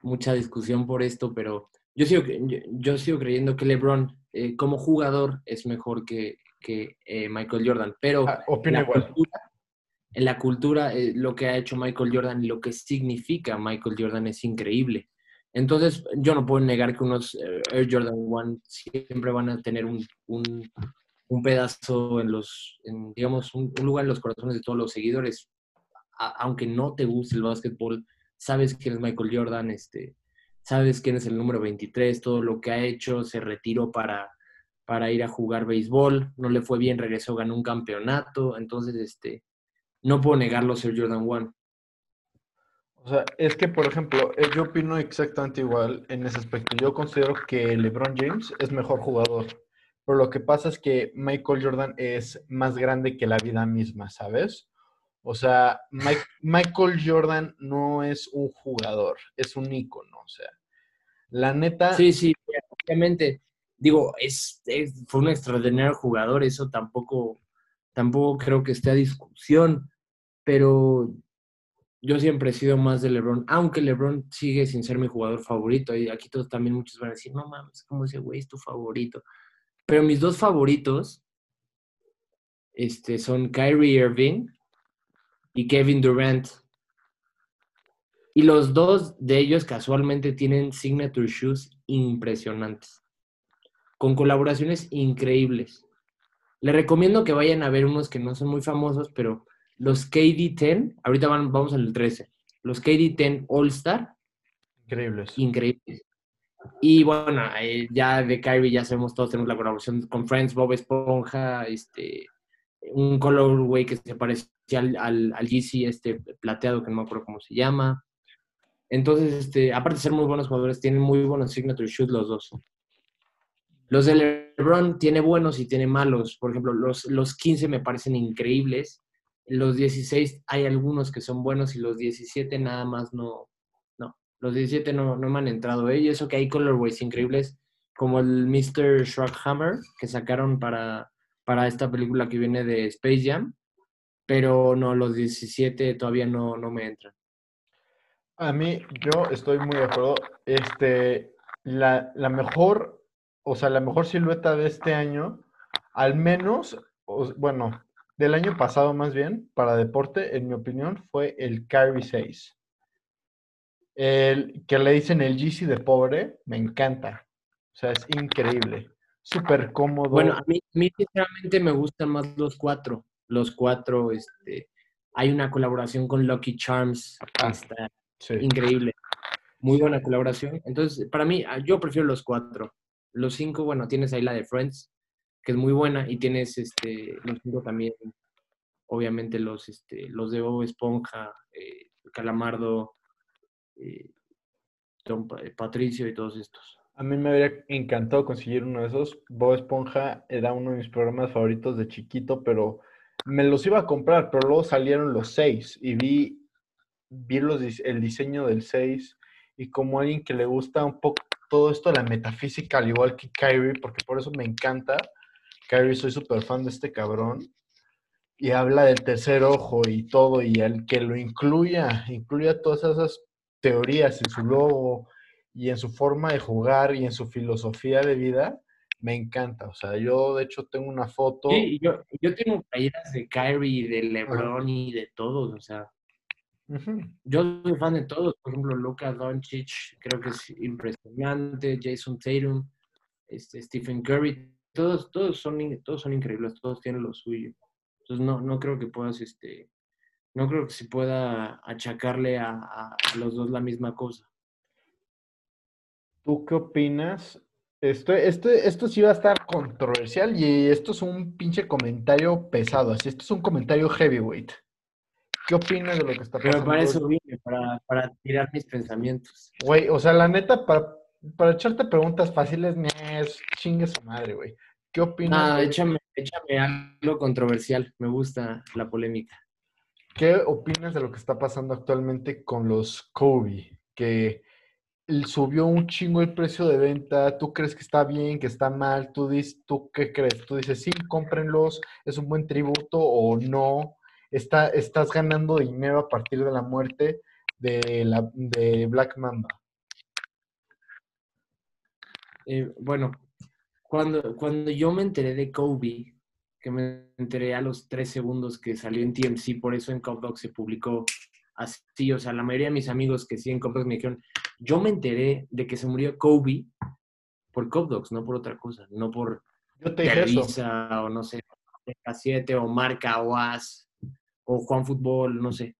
mucha discusión por esto, pero yo sigo, yo, sigo creyendo que LeBron eh, como jugador es mejor que, que eh, Michael Jordan, pero ah, en, la cultura, en la cultura eh, lo que ha hecho Michael Jordan y lo que significa Michael Jordan es increíble. Entonces, yo no puedo negar que unos Air Jordan One siempre van a tener un, un, un pedazo en los, en, digamos, un, lugar en los corazones de todos los seguidores. aunque no te guste el básquetbol, sabes quién es Michael Jordan, este, sabes quién es el número 23, todo lo que ha hecho, se retiró para, para ir a jugar béisbol, no le fue bien, regresó, ganó un campeonato, entonces, este, no puedo negarlo ser Jordan One. O sea, es que, por ejemplo, eh, yo opino exactamente igual en ese aspecto. Yo considero que LeBron James es mejor jugador, pero lo que pasa es que Michael Jordan es más grande que la vida misma, ¿sabes? O sea, <laughs> Michael Jordan no es un jugador, es un ícono, o sea, la neta... Sí, sí, obviamente. Digo, es, fue un extraordinario jugador, eso tampoco, tampoco creo que esté a discusión, pero yo siempre he sido más de LeBron, aunque LeBron sigue sin ser mi jugador favorito. Y aquí todos también muchos van a decir, no mames, ¿cómo ese güey es tu favorito? Pero mis dos favoritos este, son Kyrie Irving y Kevin Durant. Y los dos de ellos casualmente tienen signature shoes impresionantes, con colaboraciones increíbles. Les recomiendo que vayan a ver unos que no son muy famosos, pero los KD10, ahorita van, vamos al 13, los KD10 All Star. Increíbles. Increíbles. Y bueno, eh, ya de Kyrie ya sabemos todos, tenemos la colaboración con Friends, Bob Esponja, este, un colorway que se parece al, al, al GC este plateado, que no me acuerdo cómo se llama. Entonces, este, aparte de ser muy buenos jugadores, tienen muy buenos signature shoes los dos. Los de LeBron tiene buenos y tiene malos. Por ejemplo, los, los 15 me parecen increíbles. Los 16 hay algunos que son buenos y los 17 nada más no. No, los 17 no, no me han entrado. ¿eh? Y eso que hay colorways increíbles, como el Mr. Hammer que sacaron para, para esta película que viene de Space Jam. Pero no, los 17 todavía no, no me entran. A mí, yo estoy muy de acuerdo. Este, la, la mejor, o sea, la mejor silueta de este año, al menos, bueno, del año pasado más bien, para deporte, en mi opinión, fue el Kyrie 6. El que le dicen el GC de pobre, me encanta. O sea, es increíble. Súper cómodo. Bueno, a mí, sinceramente me gustan más los cuatro. Los cuatro, este, hay una colaboración con Lucky Charms. Ah, está increíble. Muy buena colaboración. Entonces, para mí, ah, yo prefiero los cuatro. Los cinco, bueno, tienes ahí la de Friends, que es muy buena, y tienes este, los cinco también, obviamente los, este, los de Bob Esponja, eh, Calamardo, eh, eh, Patricio y todos estos. A mí me habría encantado conseguir uno de esos. Bob Esponja era uno de mis programas favoritos de chiquito, pero me los iba a comprar, pero luego salieron los seis y vi, vi los, el diseño del seis y como alguien que le gusta un poco todo esto de la metafísica, al igual que Kyrie, porque por eso me encanta, Kyrie, soy súper fan de este cabrón. Y habla del tercer ojo y todo, y el que lo incluya, incluya todas esas teorías en su logo y en su forma de jugar y en su filosofía de vida, me encanta. O sea, yo de hecho tengo una foto. Sí, yo, yo tengo playeras de Kyrie, de LeBron y de todos, o sea. Yo soy fan de todos, por ejemplo, Luka Doncic, creo que es impresionante, Jason Tatum, este, Stephen Curry, todos, todos, son, todos son increíbles, todos tienen lo suyo. Entonces no, no creo que puedas, este, no creo que se pueda achacarle a, los dos la misma cosa. ¿Tú qué opinas? Esto, esto, esto sí va a estar controversial y esto es un pinche comentario pesado, así, esto es un comentario heavyweight. ¿Qué opinas de lo que está pasando? Pero para eso vine, para, para tirar mis pensamientos. Güey, o sea, la neta, para, para echarte preguntas fáciles, es chingue su madre, güey. ¿Qué opinas? Nada, échame, échame algo controversial. Me gusta la polémica. ¿Qué opinas de lo que está pasando actualmente con los Kobe? Que subió un chingo el precio de venta, tú crees que está bien, que está mal, tú dices, ¿tú qué crees? Tú dices, sí, cómprenlos, es un buen tributo o no, está, estás ganando dinero a partir de la muerte de, la, de Black Mamba. Eh, bueno, cuando, cuando yo me enteré de Kobe, que me enteré a los tres segundos que salió en TMC, por eso en Cop se publicó así, o sea, la mayoría de mis amigos que sí en Cop me dijeron, yo me enteré de que se murió Kobe por Cop no por otra cosa, no por yo te dije o no sé, A7 o Marca o As o Juan Fútbol, no sé.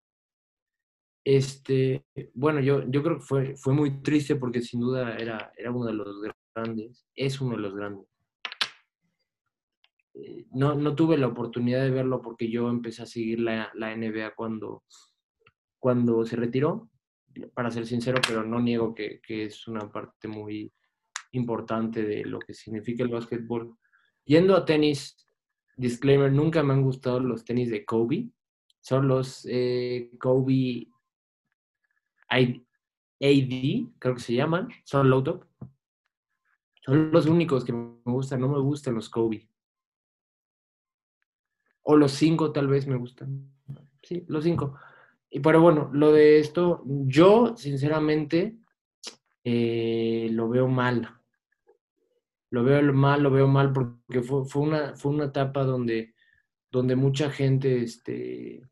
Este, bueno, yo, yo creo que fue, fue muy triste porque sin duda era, era uno de los grandes, es uno de los grandes. Eh, no, no tuve la oportunidad de verlo porque yo empecé a seguir la, la NBA cuando, cuando se retiró, para ser sincero, pero no niego que, que, es una parte muy importante de lo que significa el básquetbol. Yendo a tenis, disclaimer, nunca me han gustado los tenis de Kobe. Son los eh, Kobe AD, creo que se llaman, son low top. Son los únicos que me gustan, no me gustan los Kobe. O los cinco tal vez me gustan. Sí, los cinco. Y pero bueno, lo de esto, yo sinceramente eh, lo veo mal. Lo veo mal, lo veo mal porque fue, fue, una, fue una etapa donde, donde mucha gente este,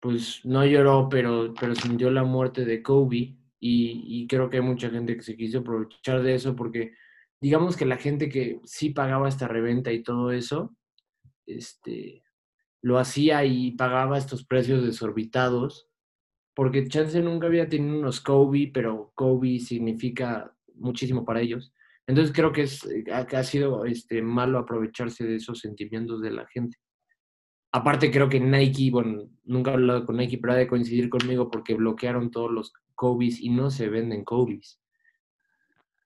pues no lloró, pero, pero sintió la muerte de Kobe y, creo que hay mucha gente que se quiso aprovechar de eso porque digamos que la gente que sí pagaba esta reventa y todo eso, este, lo hacía y pagaba estos precios desorbitados, porque Chance nunca había tenido unos Kobe, pero Kobe significa muchísimo para ellos. Entonces creo que, es, eh, ha sido este, malo aprovecharse de esos sentimientos de la gente. Aparte creo que Nike, bueno, nunca he hablado con Nike, pero ha de coincidir conmigo porque bloquearon todos los Kobe's y no se venden Kobe's.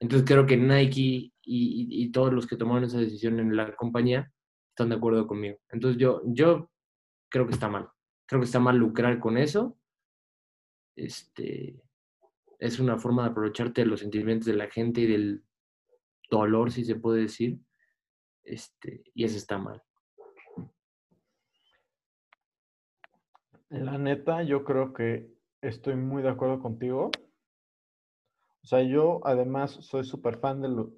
Entonces creo que Nike y, y, todos los que tomaron esa decisión en la compañía están de acuerdo conmigo. Entonces yo, yo creo que está mal. Creo que está mal lucrar con eso. Este, es una forma de aprovecharte de los sentimientos de la gente y del dolor, si se puede decir. Este, y eso está mal. La neta, yo creo que estoy muy de acuerdo contigo. O sea, yo además soy súper fan de lo...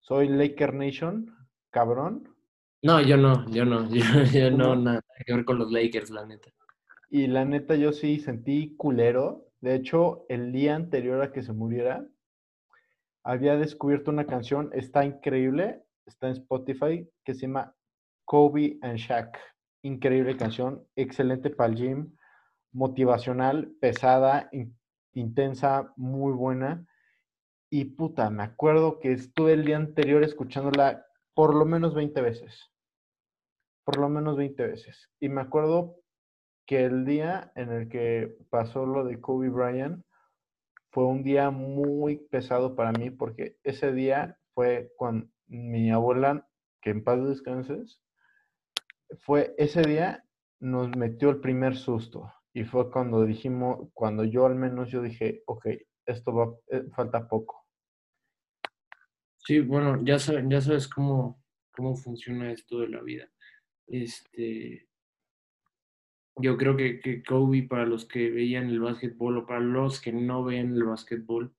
Soy Laker Nation, cabrón. No, yo no, yo no, <laughs> yo, no, nada que ver con los Lakers, la neta. Y la neta, yo sí sentí culero. De hecho, el día anterior a que se muriera, había descubierto una canción, está increíble, está en Spotify, que se llama Kobe and Shaq. Increíble canción, excelente para el gym motivacional, pesada, intensa, muy buena. Y puta, me acuerdo que estuve el día anterior escuchándola por lo menos 20 veces. Por lo menos 20 veces. Y me acuerdo que el día en el que pasó lo de Kobe Bryant fue un día muy pesado para mí porque ese día fue con mi abuela, que en paz descanses, fue ese día nos metió el primer susto. Y fue cuando dijimos, cuando yo al menos yo dije, ok, esto va, eh, falta poco. Sí, bueno, ya sabes, ya sabes cómo, cómo funciona esto de la vida. Este, yo creo que, que Kobe, para los que veían el básquetbol o para los que no ven el básquetbol,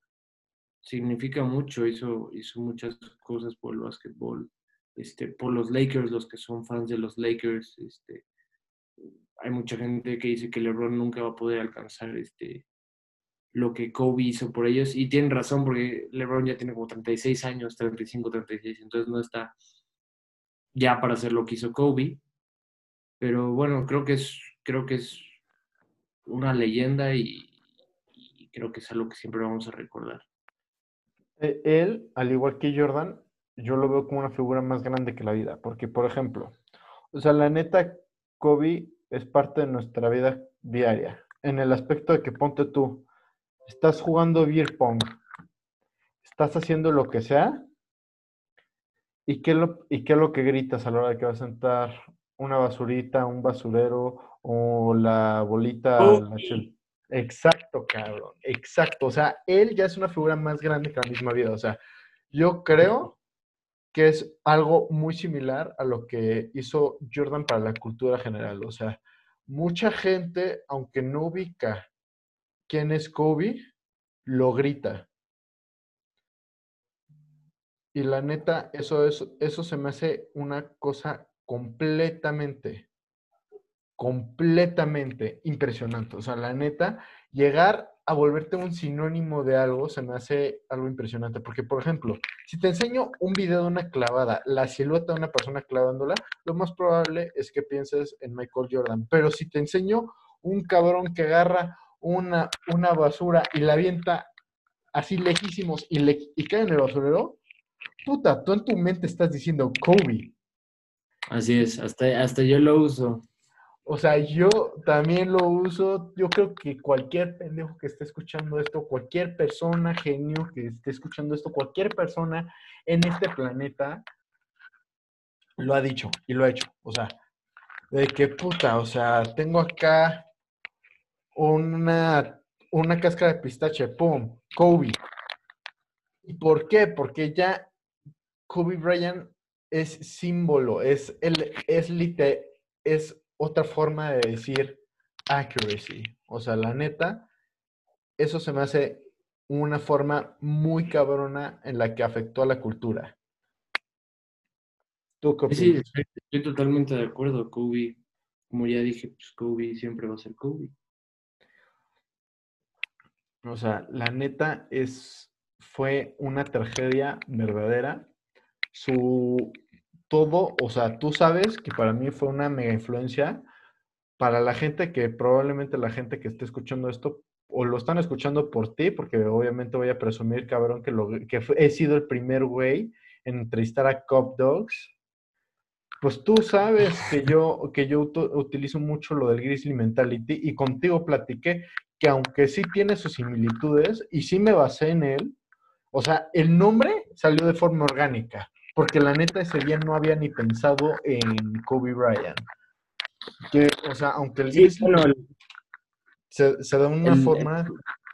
significa mucho, hizo, hizo muchas cosas por el básquetbol, este, por los Lakers, los que son fans de los Lakers, este, hay mucha gente que dice que LeBron nunca va a poder alcanzar este, lo que Kobe hizo por ellos. Y tienen razón porque LeBron ya tiene como 36 años, 35, 36, entonces no está ya para hacer lo que hizo Kobe. Pero bueno, creo que es, creo que es una leyenda y, creo que es algo que siempre vamos a recordar. E, él, al igual que Jordan, yo lo veo como una figura más grande que la vida, porque por ejemplo, o sea, la neta, Kobe es parte de nuestra vida diaria. En el aspecto de que ponte tú, estás jugando beer pong, estás haciendo lo que sea, ¿y qué, lo, ¿y qué es lo que gritas a la hora de que vas a sentar una basurita, un basurero o la bolita, Exacto, cabrón. Exacto. O sea, él ya es una figura más grande que la misma vida. O sea, yo creo que es algo muy similar a lo que hizo Jordan para la cultura general. O sea, mucha gente, aunque no ubica quién es Kobe, lo grita. Y la neta, eso, eso, eso se me hace una cosa completamente, completamente impresionante. O sea, la neta, llegar a volverte un sinónimo de algo se me hace algo impresionante. Porque, por ejemplo, si te enseño un video de una clavada, la silueta de una persona clavándola, lo más probable es que pienses en Michael Jordan. Pero si te enseño un cabrón que agarra una, una basura y la avienta así lejísimos y, le, y cae en el basurero, puta, tú en tu mente estás diciendo Kobe. Así es, hasta, hasta yo lo uso. O sea, yo también lo uso. Yo creo que cualquier pendejo que esté escuchando esto, cualquier persona genio que esté escuchando esto, cualquier persona en este planeta lo ha dicho y lo ha hecho. O sea, de que puta, o sea, tengo acá una, una cáscara de pistache, pum, Kobe. ¿Y por qué? Porque ya Kobe Bryant es símbolo, es, el, es, lite, es otra forma de decir accuracy. O sea, la neta, eso se me hace una forma muy cabrona en la que afectó a la cultura. ¿Tú qué Sí, estoy totalmente de acuerdo. Kobe, como ya dije, pues Kobe siempre va a ser Kobe. O sea, la neta es, fue una tragedia verdadera. Su, todo, o sea, tú sabes que para mí fue una mega influencia. Para la gente que probablemente la gente que esté escuchando esto o lo están escuchando por ti, porque obviamente voy a presumir, cabrón, que, lo, que he sido el primer güey en entrevistar a Cop Dogs. Pues tú sabes que yo, que yo utilizo mucho lo del Grizzly Mentality y contigo platiqué que aunque sí tiene sus similitudes y sí me basé en él, o sea, el nombre salió de forma orgánica porque la neta ese día no había ni pensado en Kobe Bryant. Que, o sea, aunque el sí, se, se, da una forma...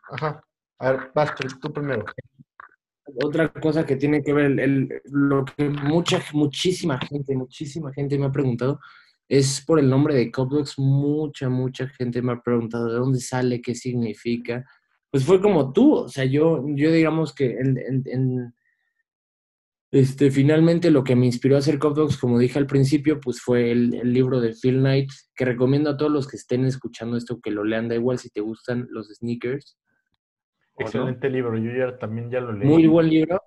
Ajá. A ver, vas tú primero. Otra cosa que tiene que ver, el, lo que mucha, muchísima gente, muchísima gente me ha preguntado, es por el nombre de Kobe Mucha, mucha gente me ha preguntado de dónde sale, qué significa. Pues fue como tú, o sea, yo, yo digamos que en este, finalmente lo que me inspiró a hacer Cop Dogs, como dije al principio, pues fue el, libro de Phil Knight, que recomiendo a todos los que estén escuchando esto que lo lean, da igual si te gustan los sneakers. Excelente libro, yo ya también ya lo leí. Muy buen libro.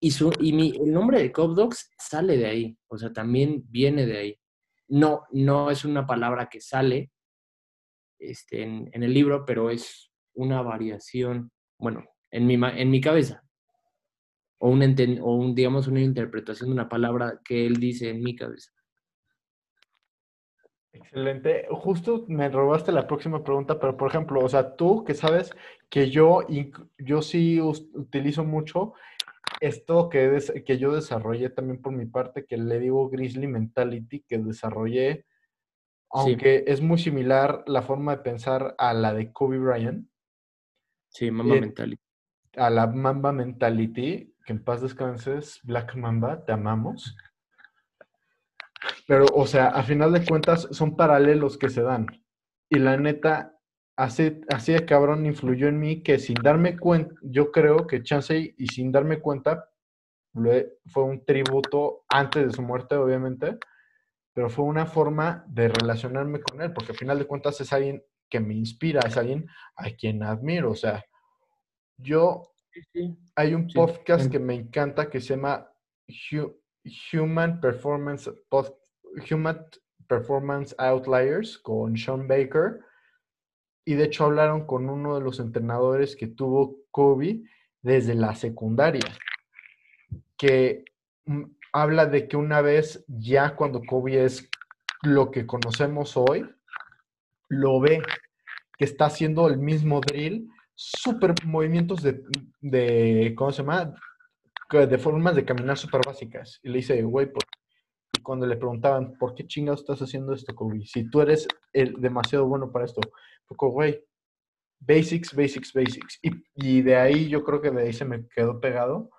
Y, su, y mi, el nombre de Cop Dogs sale de ahí, o sea, también viene de ahí. No, no es una palabra que sale este, en, en el libro, pero es una variación, bueno, en mi, en mi cabeza, o, un, o un, digamos, una interpretación de una palabra que él dice en mi cabeza. Excelente. Justo me robaste la próxima pregunta, pero por ejemplo, o sea, tú que sabes que yo, yo sí utilizo mucho esto que, que yo desarrollé también por mi parte, que le digo Grizzly Mentality, que desarrollé, aunque es muy similar la forma de pensar a la de Kobe Bryant. Sí, Mamba eh, Mentality. A la Mamba Mentality, que en paz descanses, Black Mamba, te amamos. Pero, o sea, a final de cuentas son paralelos que se dan. Y la neta, así, así de cabrón influyó en mí que sin darme cuenta, yo creo que Chansey, y sin darme cuenta, fue un tributo antes de su muerte, obviamente, pero fue una forma de relacionarme con él, porque a final de cuentas es alguien que me inspira, es alguien a quien admiro. O sea, yo hay un podcast que me encanta que se llama Human Performance Human Performance Outliers con Sean Baker. Y de hecho hablaron con uno de los entrenadores que tuvo Kobe desde la secundaria, que mm, habla de que una vez ya cuando Kobe es lo que conocemos hoy, lo ve que está haciendo el mismo drill súper movimientos de, ¿cómo se llama? De formas de caminar súper básicas. Y le dice, güey, y cuando le preguntaban, ¿por qué chingados estás haciendo esto, Kobe? Si tú eres el, demasiado bueno para esto. Porque, güey, basics, basics, basics. Y, y de ahí yo creo que de ahí se me quedó pegado.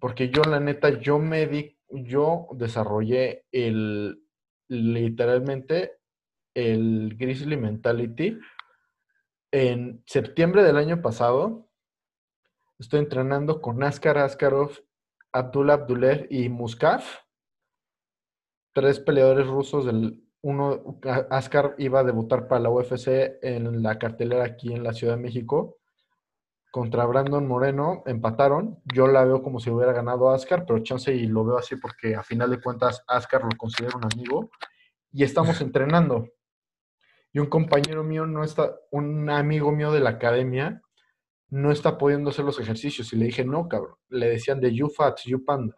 Porque yo, la neta, yo me di, yo desarrollé el, literalmente, el Grizzly Mentality en septiembre del año pasado. Estoy entrenando con Askar Askarov, Abdullah Abdulev y Muskaf, tres peleadores rusos del uno, Askar iba a debutar para la UFC en la cartelera aquí en la Ciudad de México contra Brandon Moreno, empataron. Yo la veo como si hubiera ganado Askar, pero chance y lo veo así porque a final de cuentas Askar lo considero un amigo y estamos <laughs> entrenando. Y un compañero mío no está, un amigo mío de la academia no está pudiendo hacer los ejercicios y le dije, no, cabrón. Le decían de you fat, you panda.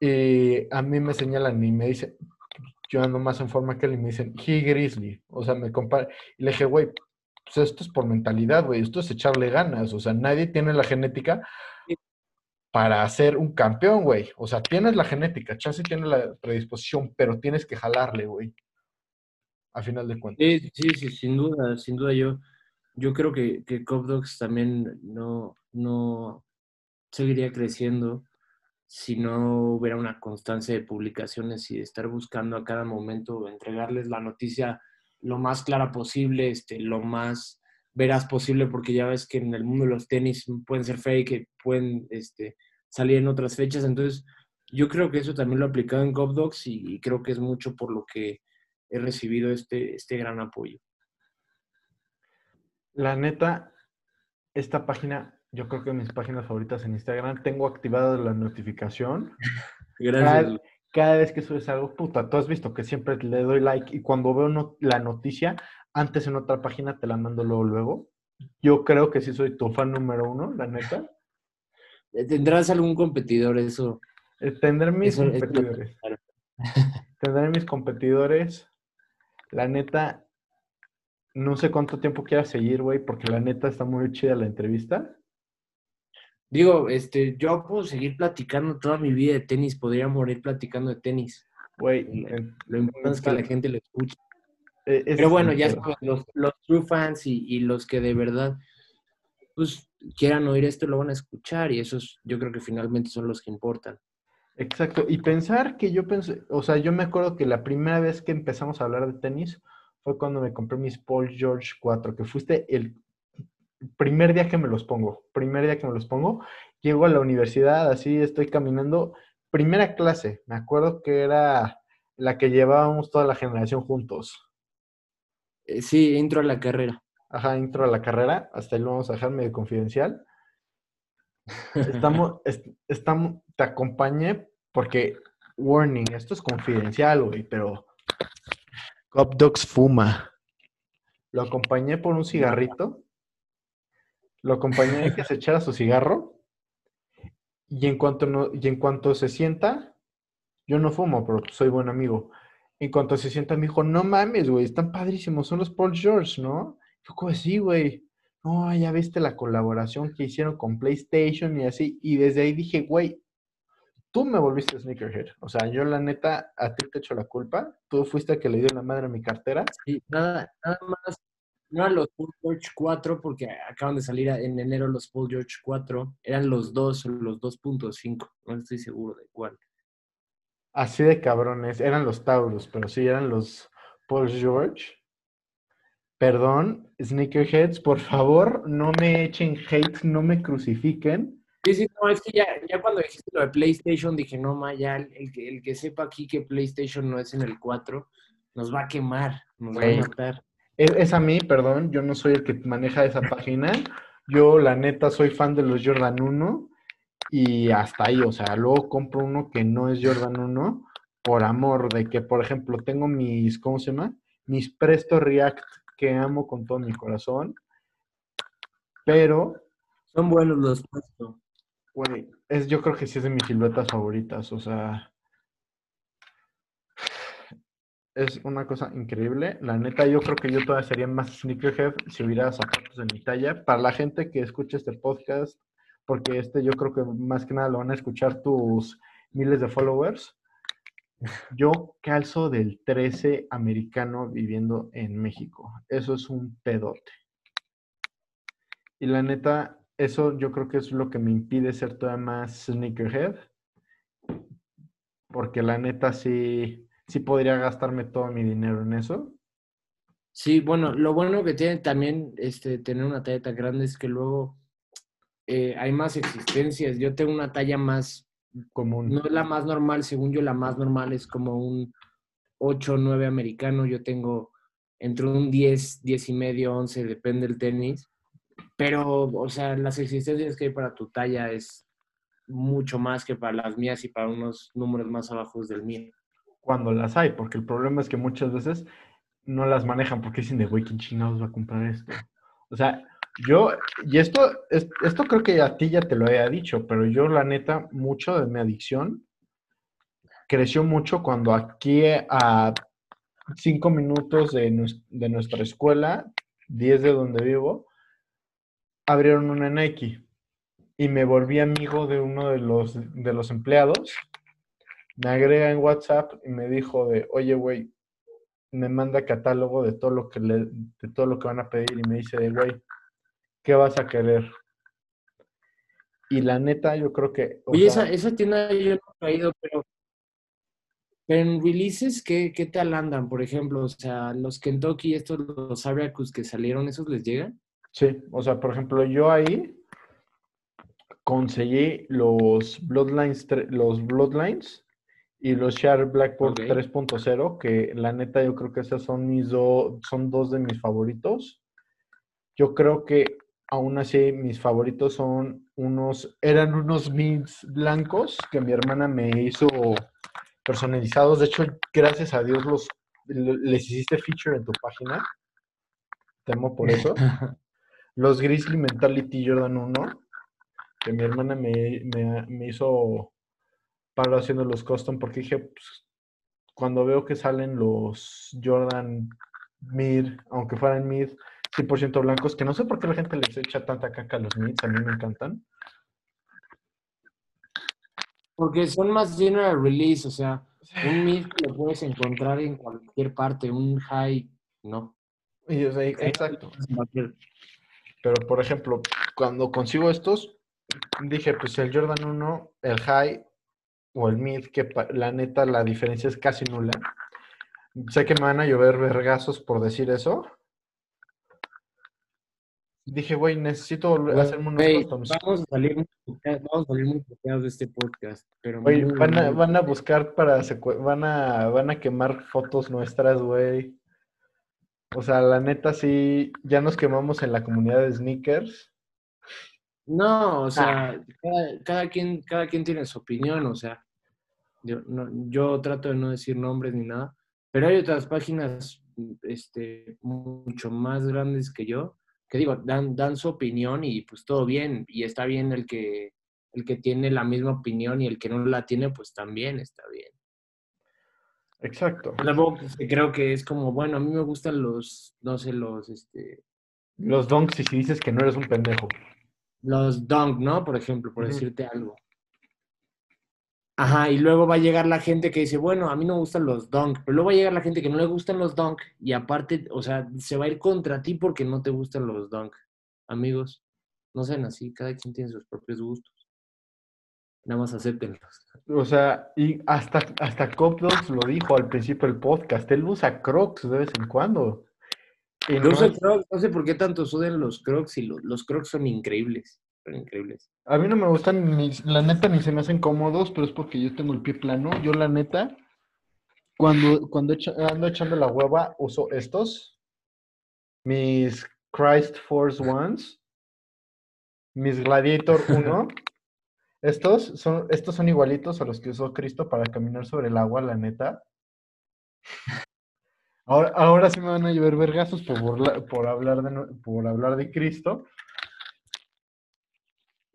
Y a mí me señalan y me dicen, yo ando más en forma que él y me dicen, he grizzly. O sea, me compara. Y le dije, güey, pues esto es por mentalidad, güey. Esto es echarle ganas. O sea, nadie tiene la genética para ser un campeón, güey. O sea, tienes la genética, chance tiene la predisposición, pero tienes que jalarle, güey. A final de cuentas. Sí, sí, sí, sin duda, sin duda yo, yo creo que, que Cop Dogs también no, no seguiría creciendo si no hubiera una constancia de publicaciones y de estar buscando a cada momento entregarles la noticia lo más clara posible, este, lo más veraz posible, porque ya ves que en el mundo de los tenis pueden ser fake, pueden este, salir en otras fechas. Entonces, yo creo que eso también lo he aplicado en GovDocs y, y creo que es mucho por lo que he recibido este, este gran apoyo. La neta, esta página yo creo que mis páginas favoritas en Instagram, tengo activada la notificación. <laughs> Gracias. Cada, vez que subes algo, puta, tú has visto que siempre le doy like y cuando veo la noticia, antes en otra página te la mando luego, luego. Yo creo que sí soy tu fan número uno, la neta. Eh, ¿Tendrás algún competidor eso? Eh, tendré mis competidores. Tendré mis competidores. La neta, no sé cuánto tiempo quieras seguir, güey, porque la neta está muy chida la entrevista. Digo, este, yo puedo seguir platicando toda mi vida de tenis, podría morir platicando de tenis. Güey, lo importante es que la gente lo escuche. E, Pero bueno, ya saben, los, los true fans y, y, los que de verdad pues quieran oír esto lo van a escuchar y esos yo creo que finalmente son los que importan. Exacto, y pensar que yo pensé, o sea, yo me acuerdo que la primera vez que empezamos a hablar de tenis fue cuando me compré mis Paul George 4, que fuiste el primer día que me los pongo, primer día que me los pongo, llego a la universidad, así estoy caminando, primera clase, me acuerdo que era la que llevábamos toda la generación juntos. Eh, sí, intro a la carrera. Ajá, intro a la carrera, hasta ahí lo vamos a dejar medio confidencial. Estamos, estamos, te acompañé porque, warning, esto es confidencial, güey, pero Cop Dogs fuma. Lo acompañé por un cigarrito lo acompañé a que se echara su cigarro y en cuanto, no, y en cuanto se sienta, yo no fumo, pero soy buen amigo. En cuanto se sienta, me dijo, no mames, güey, están padrísimos, son los Paul George, ¿no? Yo como, sí, güey. No, ya viste la colaboración que hicieron con PlayStation y así. Y desde ahí dije, güey, tú me volviste sneakerhead. O sea, yo la neta, a ti te echo la culpa. Tú fuiste el que le dio la madre a mi cartera. Sí, nada, nada más no eran los Paul George 4 porque acaban de salir en enero los Paul George 4, eran los 2 o los 2.5, no estoy seguro de cuál. Así de cabrones, eran los Taurus, pero sí eran los Paul George. Perdón, sneakerheads, por favor, no me echen hate, no me crucifiquen. Sí, sí, no, es que ya, ya cuando dijiste lo de PlayStation dije, no, ma, ya el, que, el que sepa aquí que PlayStation no es en el 4, nos va a quemar, nos va a matar. Es, a mí, perdón, yo no soy el que maneja esa página. Yo, la neta, soy fan de los Jordan 1 y hasta ahí, o sea, luego compro uno que no es Jordan 1 por amor de que, por ejemplo, tengo mis, ¿cómo se llama? Mis Presto React que amo con todo mi corazón, pero... Son buenos los Presto. Güey, es, yo creo que sí es de mis siluetas favoritas, o sea, es una cosa increíble. La neta, yo creo que yo todavía sería más sneakerhead si hubiera zapatos de mi talla. Para la gente que escucha este podcast, porque este yo creo que más que nada lo van a escuchar tus miles de followers. Yo calzo del 13 americano viviendo en México. Eso es un pedote. Y la neta, eso yo creo que es lo que me impide ser todavía más sneakerhead. Porque la neta sí, sí podría gastarme todo mi dinero en eso. Sí, bueno, lo bueno que tiene también este, tener una talla tan grande es que luego eh, hay más existencias. Yo tengo una talla más Común. no es la más normal, según yo la más normal es como un 8 o 9 americano, yo tengo entre un 10, 10 y medio, 11, depende del tenis, pero, o sea, las existencias que hay para tu talla es mucho más que para las mías y para unos números más abajo del mío. Cuando las hay, porque el problema es que muchas veces no las manejan porque dicen de, güey, ¿quién chingados va a comprar esto? O sea, yo, y esto, es- esto creo que a ti ya te lo había dicho, pero yo la neta, mucho de mi adicción creció mucho cuando aquí a cinco minutos de, de nuestra escuela, 10 de donde vivo, abrieron una Nike y me volví amigo de uno de los, de los empleados. Me agrega en WhatsApp y me dijo de, oye, güey, me manda catálogo de todo lo que le, de todo lo que van a pedir y me dice de, güey, ¿qué vas a querer? Y la neta, yo creo que, Oye, sea, esa, esa tienda yo no he ido, pero, pero en releases, ¿qué, ¿qué tal andan? Por ejemplo, o sea, los Kentucky, estos, los Syracuse que salieron, ¿esos les llegan? sí, o sea, por ejemplo, yo ahí conseguí los Bloodlines, los Bloodlines y los Share Blackboard Ok. 3.0, que la neta yo creo que esas son mis do- son dos de mis favoritos. Yo creo que aún así mis favoritos son unos, eran unos mids blancos que mi hermana me hizo personalizados. De hecho, gracias a Dios los le- les hiciste feature en tu página. Te amo por eso. <laughs> Los Grizzly Mentality Jordan 1, que mi hermana me, me- me hizo paro haciendo los custom porque dije, pues, cuando veo que salen los Jordan mid, aunque fueran mid, 100% blancos, que no sé por qué la gente les echa tanta caca a los mids, a mí me encantan. Porque son más general release, o sea, un mid lo puedes encontrar en cualquier parte, un high, no. Y, o sea, exacto. Pero, por ejemplo, cuando consigo estos, dije, pues el Jordan 1, el high o el mid, que la neta la diferencia es casi nula. Sé que me van a llover vergazos por decir eso. Dije, güey, necesito hacerme unos Güey, customs. vamos a salir muy puteados- vamos a salir muy puteados de este podcast, pero muy, van a, van a buscar para van a, van a quemar fotos nuestras, güey. O sea, la neta sí, ya nos quemamos en la comunidad de sneakers. No, o sea, cada, cada quien, cada quien tiene su opinión, o sea, yo, no- yo trato de no decir nombres ni nada, pero hay otras páginas este, mucho más grandes que yo, que digo, dan, dan su opinión y pues todo bien, y está bien el que, el que tiene la misma opinión y el que no la tiene, pues también está bien. Exacto. Tampoco creo que es como, bueno, a mí me gustan los, no sé, los, este, Los donks y si dices que no eres un pendejo. los dunk, ¿no? Por ejemplo, por decirte algo. Ajá, y luego va a llegar la gente que dice, bueno, a mí no me gustan los dunk, pero luego va a llegar la gente que no le gustan los dunk y aparte, o sea, se va a ir contra ti porque no te gustan los dunk. Amigos, no sean así, cada quien tiene sus propios gustos. Nada más acéptenlos. O sea, y hasta, hasta Cop Dogs lo dijo al principio del podcast. Él usa Crocs de vez en cuando. Y no es- Crocs, no sé por qué tanto sudan los crocs y los, los crocs son increíbles, increíbles. a mí no me gustan, ni, la neta, ni se me hacen cómodos, pero es porque yo tengo el pie plano. Yo, la neta, cuando, cuando echa- ando echando la hueva, uso estos. Mis Christ Force Ones. Mis Gladiator <laughs> 1. Estos son, estos son igualitos a los que usó Cristo para caminar sobre el agua, la neta. Ahora, ahora sí me van a llover vergazos por, burla- por, hablar de, por hablar de Cristo.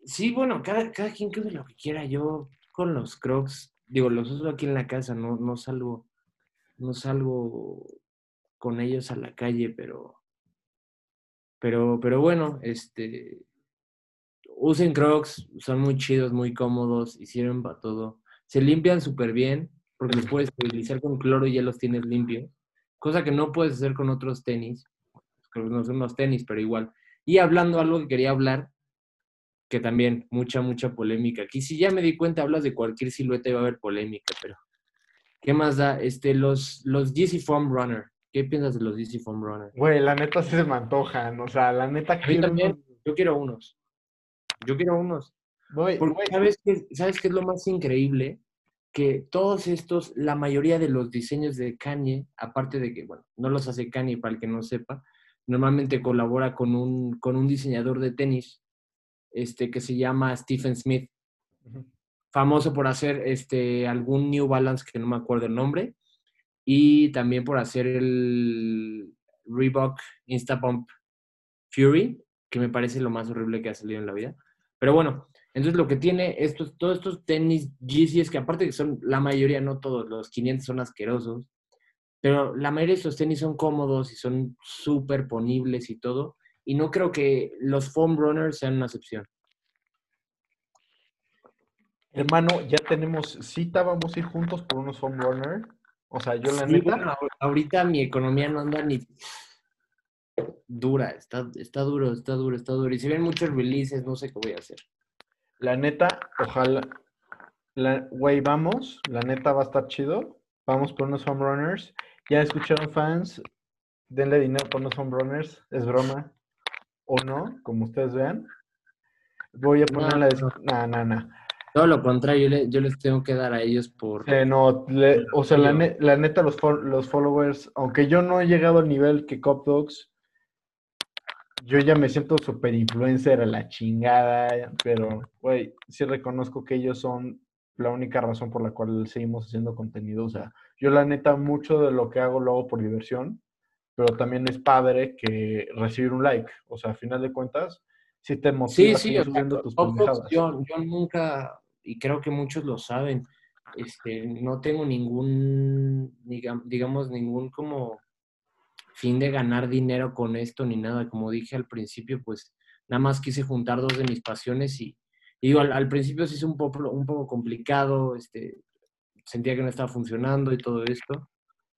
Sí, bueno, cada, quien que use lo que quiera. Yo con los crocs, digo, los uso aquí en la casa, no, no salgo, no salgo con ellos a la calle, pero, pero, pero bueno, este, usen crocs, son muy chidos, muy cómodos y sirven para todo. Se limpian súper bien, porque los puedes utilizar con cloro y ya los tienes limpios, cosa que no puedes hacer con otros tenis. Creo que no son unos tenis, pero igual. Y hablando algo que quería hablar, que también mucha, mucha polémica. Aquí si ya me di cuenta, hablas de cualquier silueta y va a haber polémica, pero ¿qué más da? Este, los, los DC Foam Runner. ¿Qué piensas de los DC Foam Runner? Güey, la neta sí se me antojan. O sea, la neta mí también, yo quiero unos. Yo quiero unos. Güey, Porque, güey, ¿sabes qué, ¿sabes qué es lo más increíble? Que todos estos, la mayoría de los diseños de Kanye, aparte de que, bueno, no los hace Kanye para el que no sepa, normalmente colabora con un, con un diseñador de tenis este, que se llama Stephen Smith, famoso por hacer este, algún New Balance que no me acuerdo el nombre, y también por hacer el Reebok Instapump Fury, que me parece lo más horrible que ha salido en la vida. Pero bueno, entonces lo que tiene estos, todos estos tenis Yeezy es que aparte que son la mayoría, no todos, los 500 son asquerosos, pero la mayoría de estos tenis son cómodos y son súper ponibles y todo. Y no creo que los foam runners sean una excepción. hermano, ya tenemos cita, vamos a ir juntos por unos home runner. O sea, yo la Sí, neta, bueno, ahorita mi economía no anda ni dura, está, está duro, está duro, está duro. Y si ven muchos releases, no sé qué voy a hacer. la neta, ojalá. La, güey, vamos, la neta va a estar chido. Vamos por unos home runners. Ya escucharon fans, denle dinero por unos home runners, es broma. O no, como ustedes vean. Voy a poner No, la no. descripción. Nah, nah, nah. Todo lo contrario, yo, le- yo les tengo que dar a ellos por... Eh, no, le- o sea, la, Yo- ne- la neta, los, fol- los followers, aunque yo no he llegado al nivel que Cop Dogs, yo ya me siento super influencer a la chingada, pero, güey, sí reconozco que ellos son la única razón por la cual seguimos haciendo contenido. O sea, yo la neta, mucho de lo que hago lo hago por diversión, pero también es padre que recibir un like. O sea, a final de cuentas, si te Sí, motiva sí, sea, subiendo tus pendejadas. yo, yo nunca, y creo que muchos lo saben, este, no tengo ningún, digam- digamos, ningún como fin de ganar dinero con esto ni nada. Como dije al principio, pues nada más quise juntar dos de mis pasiones y, y digo, al, al principio sí es un poco, un poco complicado, este, sentía que no estaba funcionando y todo esto,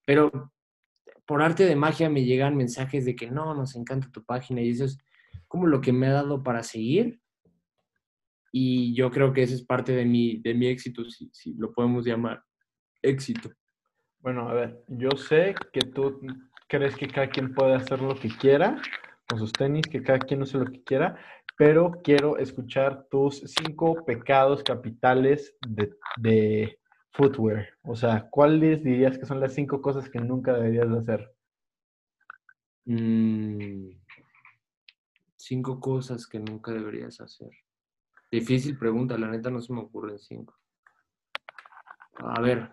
pero por arte de magia me llegan mensajes de que no, nos encanta tu página y eso es como lo que me ha dado para seguir. Y yo creo que ese es parte de mi, de mi éxito, si, si lo podemos llamar éxito. Bueno, a ver, yo sé que tú crees que cada quien puede hacer lo que quiera con sus tenis, que cada quien hace lo que quiera, pero quiero escuchar tus cinco pecados capitales de footwear. O sea, ¿cuáles dirías que son las cinco cosas que nunca deberías de hacer? Mm, cinco cosas que nunca deberías hacer. Difícil pregunta, la neta no se me ocurren cinco. A ver,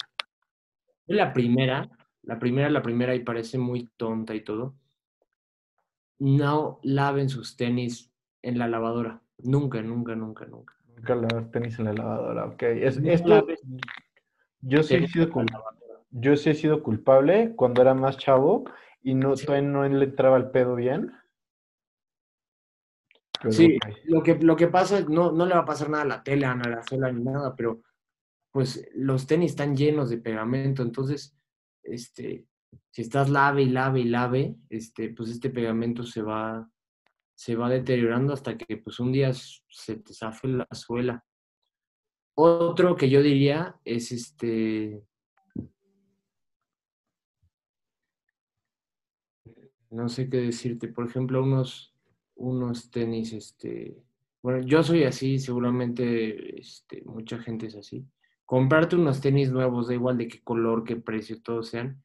la primera, la primera, la primera, y parece muy tonta y todo. No laven sus tenis en la lavadora. Nunca, nunca, nunca, nunca. Nunca lavar tenis en la lavadora, ok. Es, No esto, laves yo sí he sido yo sí he sido culpable cuando era más chavo y no, Sí. todavía no le entraba el pedo bien. Pero, Sí, ok. lo que, lo que pasa es, no, no le va a pasar nada a la tela, a la suela, ni nada, pero pues los tenis están llenos de pegamento, entonces, este, si estás lave y lave y lave, este, pues este pegamento se va, se va deteriorando hasta que pues un día se te zafe la suela. Otro que yo diría es este, no sé qué decirte, por ejemplo, unos, unos tenis, este, bueno, yo soy así, seguramente este, mucha gente es así. Comprarte unos tenis nuevos, da igual de qué color, qué precio, todos sean,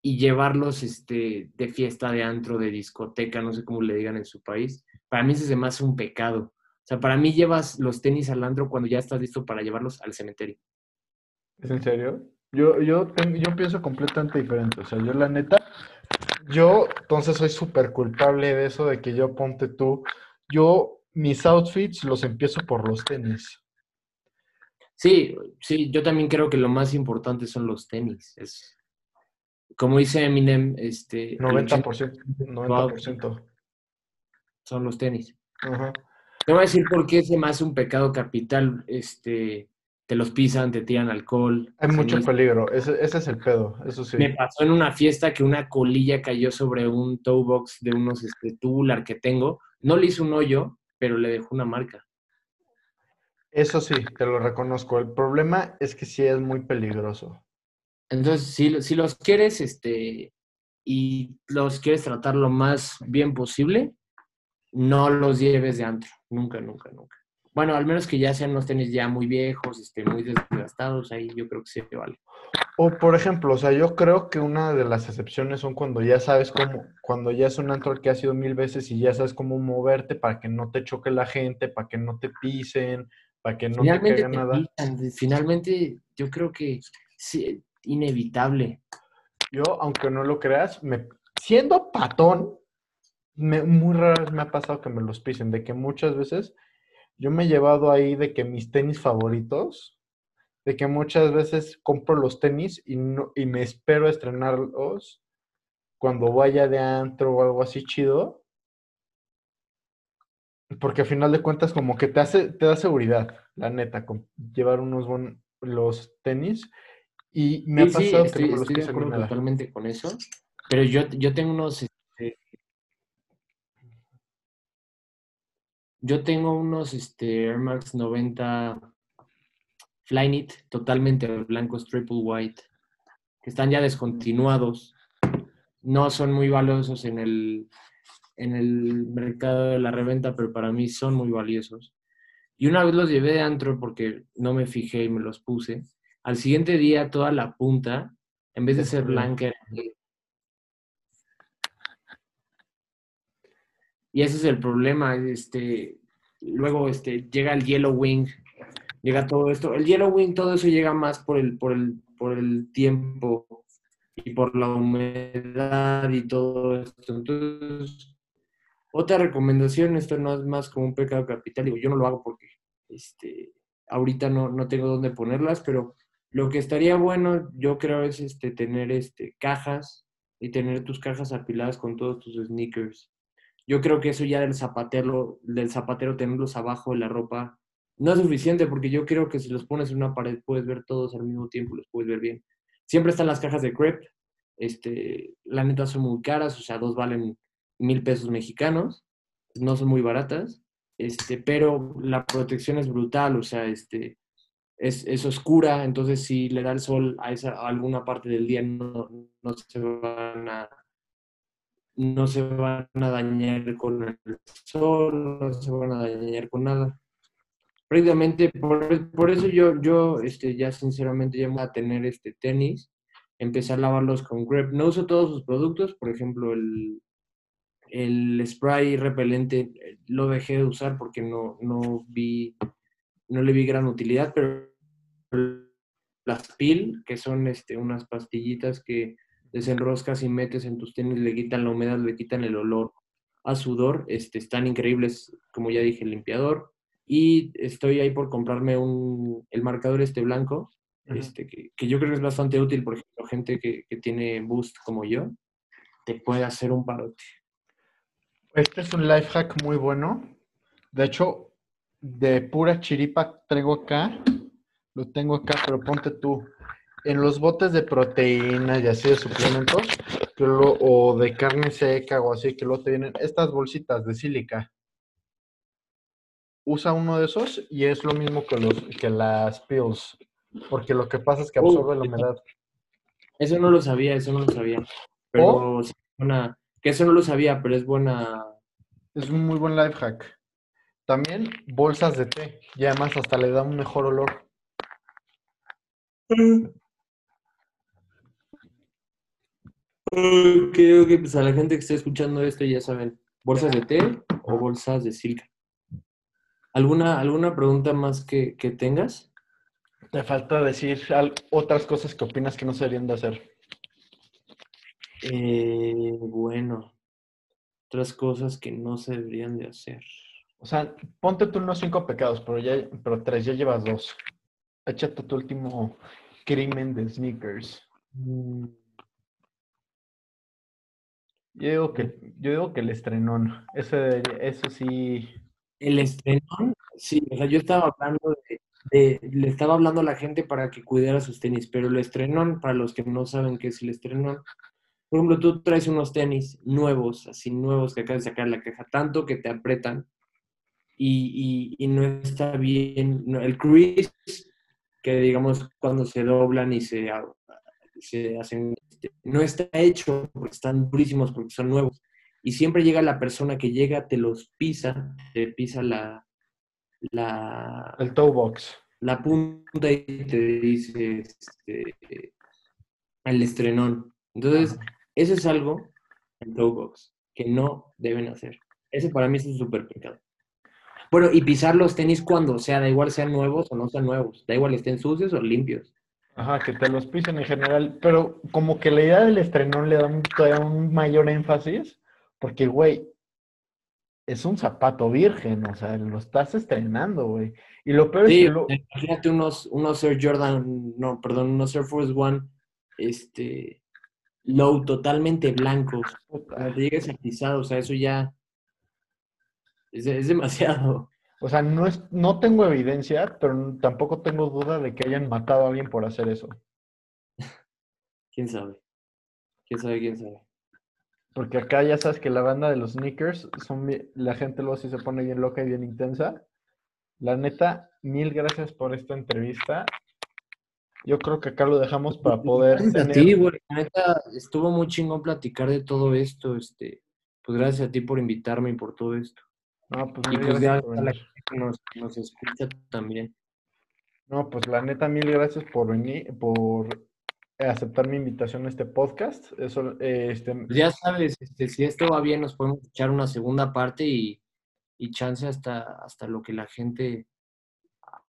y llevarlos este, de fiesta, de antro, de discoteca, no sé cómo le digan en su país, para mí ese se me hace un pecado. O sea, para mí llevas los tenis al antro cuando ya estás listo para llevarlos al cementerio. ¿Es en serio? Yo, yo, pienso completamente diferente. O sea, yo la neta, yo entonces soy súper culpable de eso, de que yo ponte tú, yo mis outfits los empiezo por los tenis. Sí, sí, yo también creo que lo más importante son los tenis. Es, como dice Eminem, este, el 90%, 80% 90%. son los tenis. Ajá. Te voy a decir por qué se me hace un pecado capital. Este, te los pisan, te tiran alcohol. Hay mucho peligro, ese, ese es el pedo, eso sí. Me pasó en una fiesta que una colilla cayó sobre un toe box de unos este, tubular que tengo. no le hizo un hoyo, pero le dejó una marca. Eso sí, te lo reconozco. El problema es que sí es muy peligroso. Entonces, si, si los quieres, este, y los quieres tratar lo más bien posible, no los lleves de antro. Nunca, nunca, nunca. Bueno, al menos que ya sean unos tenis ya muy viejos, este, muy desgastados, ahí yo creo que sí vale. O por ejemplo, o sea, yo creo que una de las excepciones son cuando ya sabes cómo, cuando ya es un antro que ha sido mil veces y ya sabes cómo moverte para que no te choque la gente, para que no te pisen, para que no finalmente te caiga nada. finalmente, yo creo que sí, inevitable. Yo, aunque no lo creas, me, siendo patón, me, muy rara vez me ha pasado que me los pisen, de que muchas veces yo me he llevado ahí de que mis tenis favoritos, de que muchas veces compro los tenis y, no, y me espero a estrenarlos cuando vaya de antro o algo así chido. Porque al final de cuentas como que te hace, te da seguridad, la neta, con llevar unos buenos los tenis. Y me ha sí, pasado que estoy, no me los estoy de acuerdo totalmente con eso. Pero yo, yo tengo unos, este, yo tengo unos este, Air Max 90 Flyknit totalmente blancos, triple white, que están ya descontinuados. No son muy valiosos en el, en el mercado de la reventa, pero para mí son muy valiosos. Y una vez los llevé de antro porque no me fijé y me los puse. Al siguiente día, toda la punta, en vez de ser blanca, era Y ese es el problema. Este, luego este, llega el Yellow Wing, llega todo esto. El Yellow Wing, todo eso llega más por el, por el, por el tiempo y por la humedad y todo esto. Entonces, otra recomendación, esto no es más como un pecado capital, yo no lo hago porque este, ahorita no, no tengo dónde ponerlas, pero lo que estaría bueno, yo creo, es este, tener este, cajas y tener tus cajas apiladas con todos tus sneakers. Yo creo que eso ya del zapatero, del zapatero tenerlos abajo de la ropa no es suficiente porque yo creo que si los pones en una pared puedes ver todos al mismo tiempo, los puedes ver bien. Siempre están las cajas de crepe, este, la neta son muy caras, o sea, dos valen mil pesos mexicanos, no son muy baratas, este, pero la protección es brutal, o sea, este, es, es oscura, entonces si le da el sol a, esa, alguna parte del día no, no se van a no se van a dañar con el sol, no se van a dañar con nada. Prácticamente por, por eso yo, yo este, ya sinceramente ya voy a tener este tenis, empezar a lavarlos con grip. No uso todos sus productos, por ejemplo, el, el spray repelente eh, lo dejé de usar porque no, no vi, no le vi gran utilidad, pero las pil, que son este, unas pastillitas que desenroscas y metes en tus tenis, le quitan la humedad, le quitan el olor a sudor, este, están increíbles, como ya dije, el limpiador. Y estoy ahí por comprarme un, el marcador este blanco, este, que, que yo creo que es bastante útil, por ejemplo, gente que, que tiene boost como yo, te puede hacer un parote. Este es un life hack muy bueno. De hecho, de pura chiripa traigo acá, lo tengo acá, pero ponte tú. En los botes de proteínas y así de suplementos, que lo- o de carne seca o así, que luego te vienen estas bolsitas de sílica. Usa uno de esos y es lo mismo que, los, que las pills, porque lo que pasa es que Oh, absorbe la sí. humedad. Eso no lo sabía, eso no lo sabía. Pero sí, buena- que eso no lo sabía, pero es buena. Es un muy buen life hack. También bolsas de té, y además hasta le da un mejor olor. Ok, ok, pues a la gente que esté escuchando esto ya saben, bolsas de té o bolsas de silca. ¿Alguna, alguna pregunta más que, que tengas? Te falta decir al- otras cosas que opinas que no se deberían de hacer. Eh, bueno, otras cosas que no se deberían de hacer. O sea, ponte tú unos cinco pecados, pero ya, pero tres, ya llevas dos. Échate tu último crimen de sneakers. Mm, Yo digo que, yo digo que el estrenón. Debería- eso sí. El estrenón, sí, o sea, yo estaba hablando de, le estaba hablando a la gente para que cuidara sus tenis, pero el estrenón, para los que no saben qué es el estrenón, por ejemplo, tú traes unos tenis nuevos, así nuevos que acabas de sacar la caja, tanto que te apretan y, y, no está bien. el crease, que digamos cuando se doblan y se, se hacen, no está hecho porque están durísimos, porque son nuevos. Y siempre llega la persona que llega, te los pisa, te pisa la, la, El toe box. la punta y te dice este, el estrenón. Entonces, eso es algo en toe box que no deben hacer. Ese para mí es un súper pecado. Bueno, y pisar los tenis cuando sea, da igual sean nuevos o no sean nuevos, da igual estén sucios o limpios. Ajá, que te los pisen en general, pero como que la idea del estrenón le da un, todavía un mayor énfasis, porque, güey, es un zapato virgen, o sea, lo estás estrenando, güey. Y lo peor es Sí, que lo... imagínate unos, unos Air Jordan, no, perdón, unos Air Force One, este, low, totalmente blancos. Cuando llegues a pisar, o sea, eso ya es, es demasiado. O sea, no es, no tengo evidencia, pero tampoco tengo duda de que hayan matado a alguien por hacer eso. ¿Quién sabe? ¿Quién sabe? ¿Quién sabe? Porque acá ya sabes que la banda de los sneakers, son, la gente luego sí se pone bien loca y bien intensa. La neta, mil gracias por esta entrevista. Yo creo que acá lo dejamos para poder Gracias a tener... ti, güey. La neta, estuvo muy chingón platicar de todo esto. Este, pues gracias a ti por invitarme y por todo esto. No, pues Y pues nos, nos escucha también. No, pues la neta, mil gracias por venir, por aceptar mi invitación a este podcast. Eso, eh, este, Pues ya sabes, este, si esto va bien, nos podemos echar una segunda parte y, y chance hasta, hasta lo que la gente,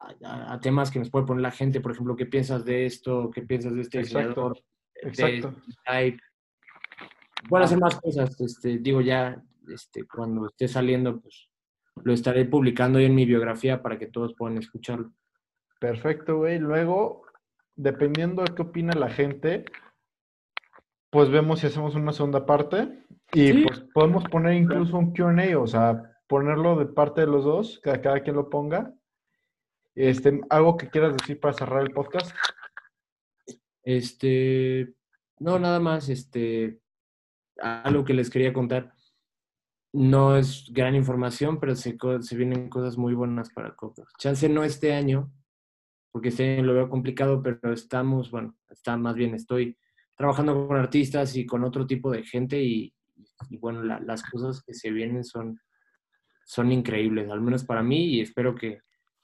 a, a- a temas que nos puede poner la gente, por ejemplo, ¿qué piensas de esto? ¿Qué piensas de este Exacto? De exacto. este type? Bueno, hacer más cosas, este, digo ya, este, cuando esté saliendo, pues lo estaré publicando ahí en mi biografía para que todos puedan escucharlo. Perfecto, güey. Luego, dependiendo de qué opina la gente, pues vemos si hacemos una segunda parte y Sí. pues podemos poner incluso un Q&A, o sea, ponerlo de parte de los dos, que cada quien lo ponga. Este, algo que quieras decir para cerrar el podcast. Este, no, nada más, este, algo que les quería contar. No es gran información, pero se, se vienen cosas muy buenas para Copa. Chance no este año, porque este año lo veo complicado, pero estamos, bueno, está más bien, estoy trabajando con artistas y con otro tipo de gente y, y bueno, la- las cosas que se vienen son, son increíbles, al menos para mí y espero que,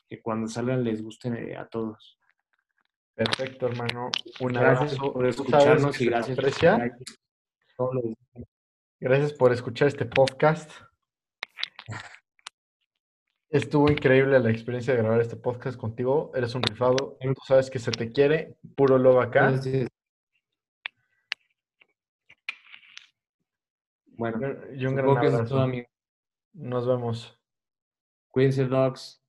que cuando salgan les gusten a todos. Perfecto, hermano. Un Gracias abrazo. por escucharnos y gracias por aprecia. estar Gracias por escuchar este podcast. Estuvo increíble la experiencia de grabar este podcast contigo. Eres un rifado. Tú sabes que se te quiere. Puro love acá. Gracias. Bueno, Y un gran abrazo. todo. Nos vemos. Cuídense, dogs.